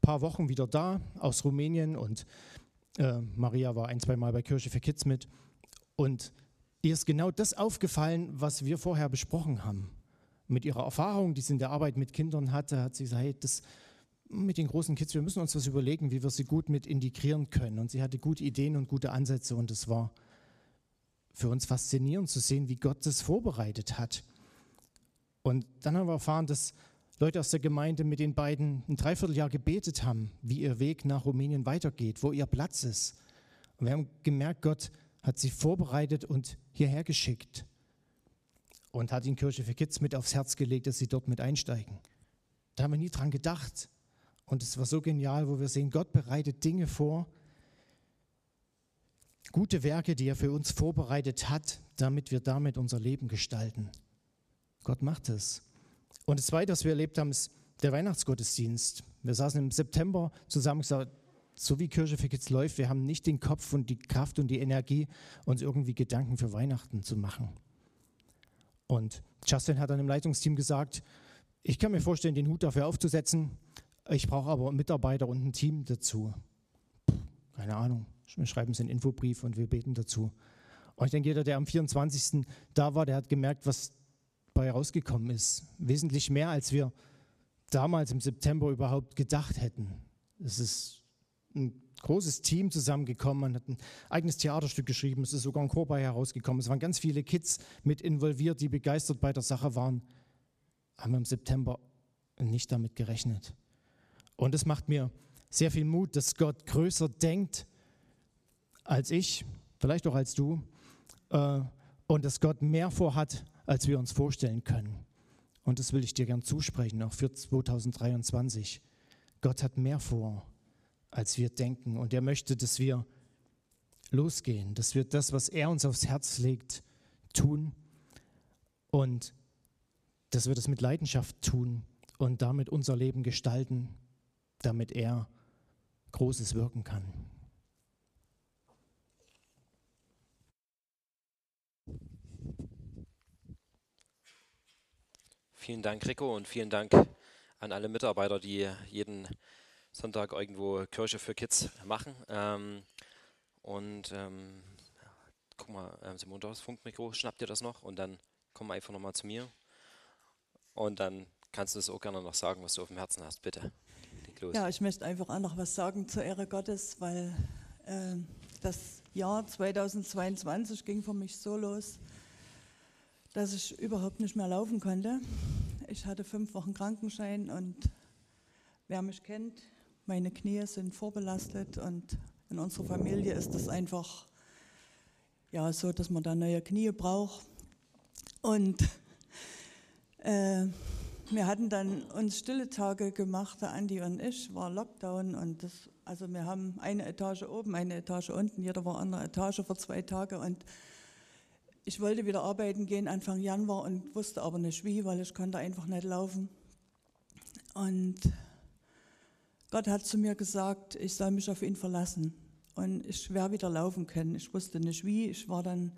paar Wochen wieder da aus Rumänien und äh, Maria war ein, zwei Mal bei Kirche für Kids mit. Und ihr ist genau das aufgefallen, was wir vorher besprochen haben. Mit ihrer Erfahrung, die sie in der Arbeit mit Kindern hatte, hat sie gesagt, hey, das mit den großen Kids, wir müssen uns was überlegen, wie wir sie gut mit integrieren können. Und sie hatte gute Ideen und gute Ansätze und es war für uns faszinierend zu sehen, wie Gott das vorbereitet hat. Und dann haben wir erfahren, dass Leute aus der Gemeinde mit den beiden ein Dreivierteljahr gebetet haben, wie ihr Weg nach Rumänien weitergeht, wo ihr Platz ist. Und wir haben gemerkt, Gott hat sie vorbereitet und hierher geschickt und hat ihnen Kirche für Kids mit aufs Herz gelegt, dass sie dort mit einsteigen. Da haben wir nie dran gedacht. Und es war so genial, wo wir sehen, Gott bereitet Dinge vor, gute Werke, die er für uns vorbereitet hat, damit wir damit unser Leben gestalten. Gott macht es. Und das Zweite, was wir erlebt haben, ist der Weihnachtsgottesdienst. Wir saßen im September zusammen und gesagt, so wie Kirche für Kids läuft, wir haben nicht den Kopf und die Kraft und die Energie, uns irgendwie Gedanken für Weihnachten zu machen. Und Justin hat dann im Leitungsteam gesagt, ich kann mir vorstellen, den Hut dafür aufzusetzen. Ich brauche aber Mitarbeiter und ein Team dazu. Keine Ahnung. Wir schreiben es in Infobrief und wir beten dazu. Und ich denke, jeder, der am 24. da war, der hat gemerkt, was bei rausgekommen ist. Wesentlich mehr, als wir damals im September überhaupt gedacht hätten. Es ist ein großes Team zusammengekommen, man hat ein eigenes Theaterstück geschrieben, es ist sogar ein Chor bei herausgekommen. Es waren ganz viele Kids mit involviert, die begeistert bei der Sache waren. Haben wir im September nicht damit gerechnet. Und es macht mir sehr viel Mut, dass Gott größer denkt als ich, vielleicht auch als du, äh, und dass Gott mehr vorhat, als wir uns vorstellen können. Und das will ich dir gern zusprechen, auch für 2023. Gott hat mehr vor, als wir denken. Und er möchte, dass wir losgehen, dass wir das, was er uns aufs Herz legt, tun und dass wir das mit Leidenschaft tun und damit unser Leben gestalten, damit er Großes wirken kann. Vielen Dank, Rico, und vielen Dank an alle Mitarbeiter, die jeden Sonntag irgendwo Kirche für Kids machen. Ähm, und ähm, guck mal, ähm, Simon, das Funkmikro, schnapp dir das noch und dann komm einfach nochmal zu mir. Und dann kannst du es auch gerne noch sagen, was du auf dem Herzen hast, bitte. Ja, ich möchte einfach auch noch was sagen zur Ehre Gottes, weil äh, das Jahr 2022 ging für mich so los, dass ich überhaupt nicht mehr laufen konnte. Ich hatte fünf Wochen Krankenschein und wer mich kennt, meine Knie sind vorbelastet und in unserer Familie ist das einfach ja, so, dass man da neue Knie braucht. Und äh, wir hatten dann uns stille Tage gemacht, der Andi und ich, war Lockdown und das, also wir haben eine Etage oben, eine Etage unten, jeder war an einer Etage für zwei Tage und ich wollte wieder arbeiten gehen Anfang Januar und wusste aber nicht wie, weil ich konnte einfach nicht laufen. Und Gott hat zu mir gesagt, ich soll mich auf ihn verlassen und ich werde wieder laufen können. Ich wusste nicht wie. Ich war dann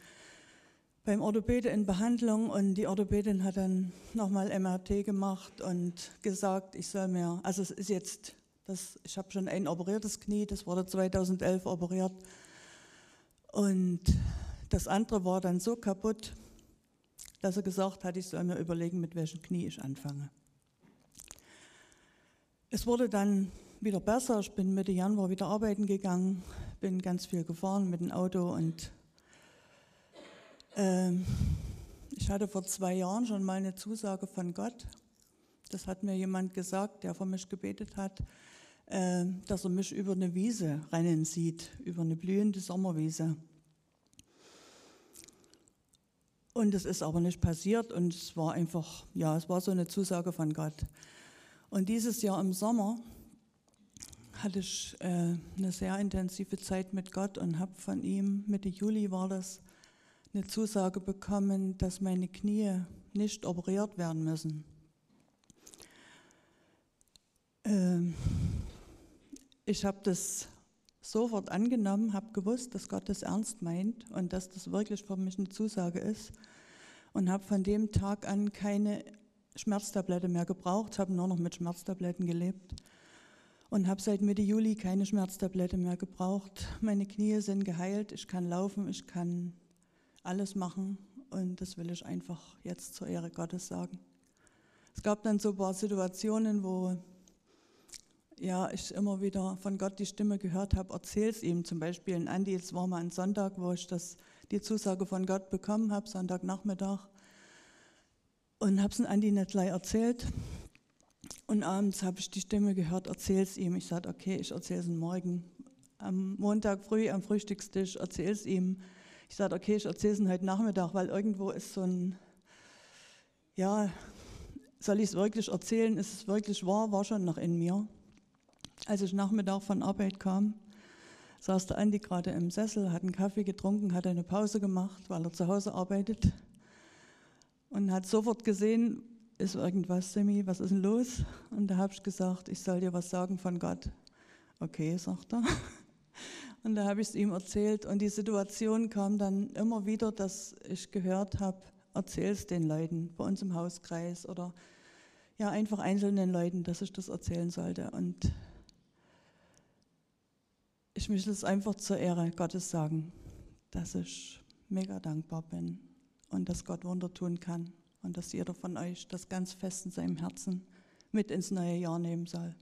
beim Orthopäde in Behandlung und die Orthopädin hat dann nochmal MRT gemacht und gesagt, ich soll mir, also es ist jetzt, das, ich habe schon ein operiertes Knie, das wurde 2011 operiert und das andere war dann so kaputt, dass er gesagt hat, ich soll mir überlegen, mit welchem Knie ich anfange. Es wurde dann wieder besser. Ich bin Mitte Januar wieder arbeiten gegangen, bin ganz viel gefahren mit dem Auto und äh, ich hatte vor zwei Jahren schon mal eine Zusage von Gott. Das hat mir jemand gesagt, der für mich gebetet hat, äh, dass er mich über eine Wiese rennen sieht, über eine blühende Sommerwiese. Und es ist aber nicht passiert und es war einfach, ja, es war so eine Zusage von Gott. Und dieses Jahr im Sommer hatte ich äh, eine sehr intensive Zeit mit Gott und habe von ihm, Mitte Juli war das, eine Zusage bekommen, dass meine Knie nicht operiert werden müssen. Ähm, ich habe das sofort angenommen, habe gewusst, dass Gott das ernst meint und dass das wirklich für mich eine Zusage ist und habe von dem Tag an keine Schmerztablette mehr gebraucht, habe nur noch mit Schmerztabletten gelebt und habe seit Mitte Juli keine Schmerztablette mehr gebraucht. Meine Knie sind geheilt, ich kann laufen, ich kann alles machen und das will ich einfach jetzt zur Ehre Gottes sagen. Es gab dann so ein paar Situationen, wo ja, ich immer wieder von Gott die Stimme gehört habe, erzähl es ihm. Zum Beispiel in Andi, es war mal ein Sonntag, wo ich das, die Zusage von Gott bekommen habe, Sonntagnachmittag. Und habe es Andi nicht gleich erzählt. Und abends habe ich die Stimme gehört, erzähl es ihm. Ich sagte, okay, ich erzähle es ihm morgen. Am Montag früh am Frühstückstisch erzähl es ihm. Ich sagte, okay, ich erzähle es ihm heute Nachmittag, weil irgendwo ist so ein, ja, soll ich es wirklich erzählen? Ist es wirklich wahr? War schon noch in mir. Als ich Nachmittag von Arbeit kam, saß der Andi gerade im Sessel, hat einen Kaffee getrunken, hat eine Pause gemacht, weil er zu Hause arbeitet und hat sofort gesehen, ist irgendwas, Semi, was ist denn los? Und da habe ich gesagt, ich soll dir was sagen von Gott. okay, sagt er. Und da habe ich es ihm erzählt. Und die Situation kam dann immer wieder, dass ich gehört habe, erzähl es den Leuten bei uns im Hauskreis oder ja, einfach einzelnen Leuten, dass ich das erzählen sollte. Und ich möchte es einfach zur Ehre Gottes sagen, dass ich mega dankbar bin und dass Gott Wunder tun kann und dass jeder von euch das ganz fest in seinem Herzen mit ins neue Jahr nehmen soll.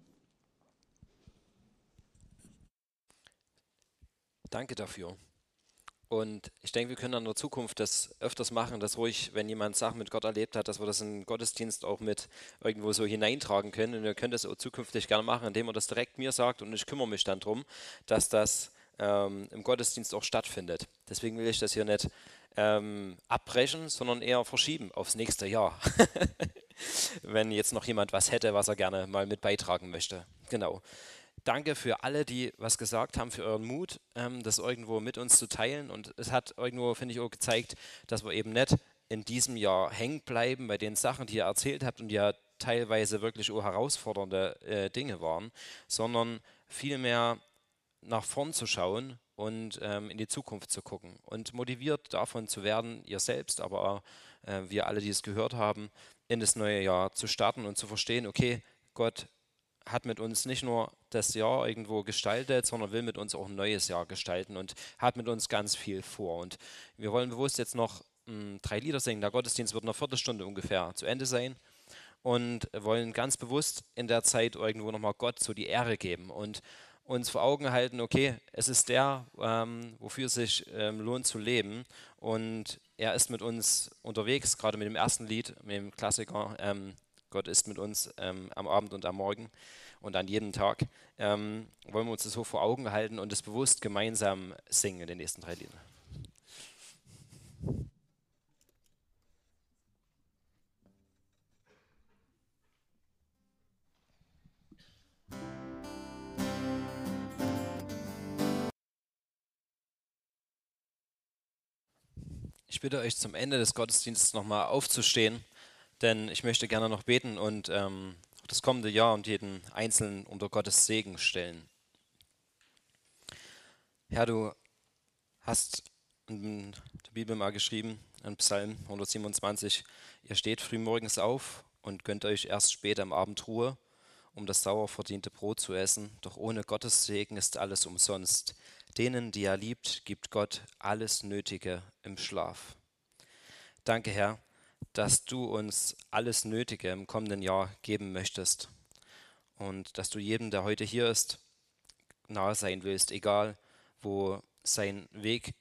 Danke dafür. Und ich denke, wir können in der Zukunft das öfters machen, dass ruhig, wenn jemand Sachen mit Gott erlebt hat, dass wir das in Gottesdienst auch mit irgendwo so hineintragen können. Und ihr könnt das auch zukünftig gerne machen, indem ihr das direkt mir sagt und ich kümmere mich dann darum, dass das ähm, im Gottesdienst auch stattfindet. Deswegen will ich das hier nicht ähm, abbrechen, sondern eher verschieben aufs nächste Jahr. wenn jetzt noch jemand was hätte, was er gerne mal mit beitragen möchte. Genau danke für alle, die was gesagt haben, für euren Mut, ähm, das irgendwo mit uns zu teilen. Und es hat irgendwo, finde ich, auch gezeigt, dass wir eben nicht in diesem Jahr hängen bleiben bei den Sachen, die ihr erzählt habt und ja teilweise wirklich auch herausfordernde äh, Dinge waren, sondern vielmehr nach vorn zu schauen und ähm, in die Zukunft zu gucken und motiviert davon zu werden, ihr selbst, aber äh, wir alle, die es gehört haben, in das neue Jahr zu starten und zu verstehen, okay, Gott hat mit uns nicht nur das Jahr irgendwo gestaltet, sondern will mit uns auch ein neues Jahr gestalten und hat mit uns ganz viel vor. Und wir wollen bewusst jetzt noch mh, hm, drei Lieder singen. Der Gottesdienst wird in einer Viertelstunde ungefähr zu Ende sein und wollen ganz bewusst in der Zeit irgendwo nochmal Gott so die Ehre geben und uns vor Augen halten, okay, es ist der, ähm, wofür es sich ähm, lohnt zu leben und er ist mit uns unterwegs, gerade mit dem ersten Lied, mit dem Klassiker, ähm, Gott ist mit uns ähm, am Abend und am Morgen und an jedem Tag. Ähm, wollen wir uns das so vor Augen halten und es bewusst gemeinsam singen in den nächsten drei Liedern. Ich bitte euch zum Ende des Gottesdienstes nochmal aufzustehen denn ich möchte gerne noch beten und ähm, das kommende Jahr und jeden Einzelnen unter Gottes Segen stellen. Herr, du hast in der Bibel mal geschrieben, in Psalm 127, ihr steht frühmorgens auf und gönnt euch erst spät am Abend Ruhe, um das sauer verdiente Brot zu essen, doch ohne Gottes Segen ist alles umsonst. Denen, die er liebt, gibt Gott alles Nötige im Schlaf. Danke, Herr, dass du uns alles Nötige im kommenden Jahr geben möchtest und dass du jedem, der heute hier ist, nahe sein willst, egal wo sein Weg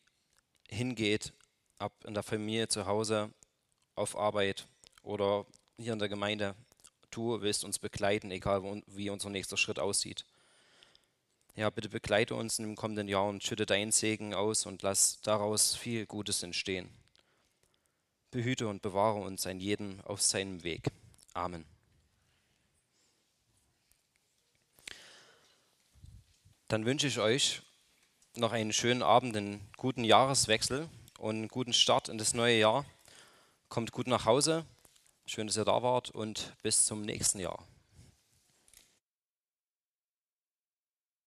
hingeht, ob in der Familie, zu Hause, auf Arbeit oder hier in der Gemeinde. Du willst uns begleiten, egal wie unser nächster Schritt aussieht. Ja, bitte begleite uns im kommenden Jahr und schütte deinen Segen aus und lass daraus viel Gutes entstehen behüte und bewahre uns ein jeden auf seinem Weg. Amen. Dann wünsche ich euch noch einen schönen Abend, einen guten Jahreswechsel und einen guten Start in das neue Jahr. Kommt gut nach Hause. Schön, dass ihr da wart und bis zum nächsten Jahr.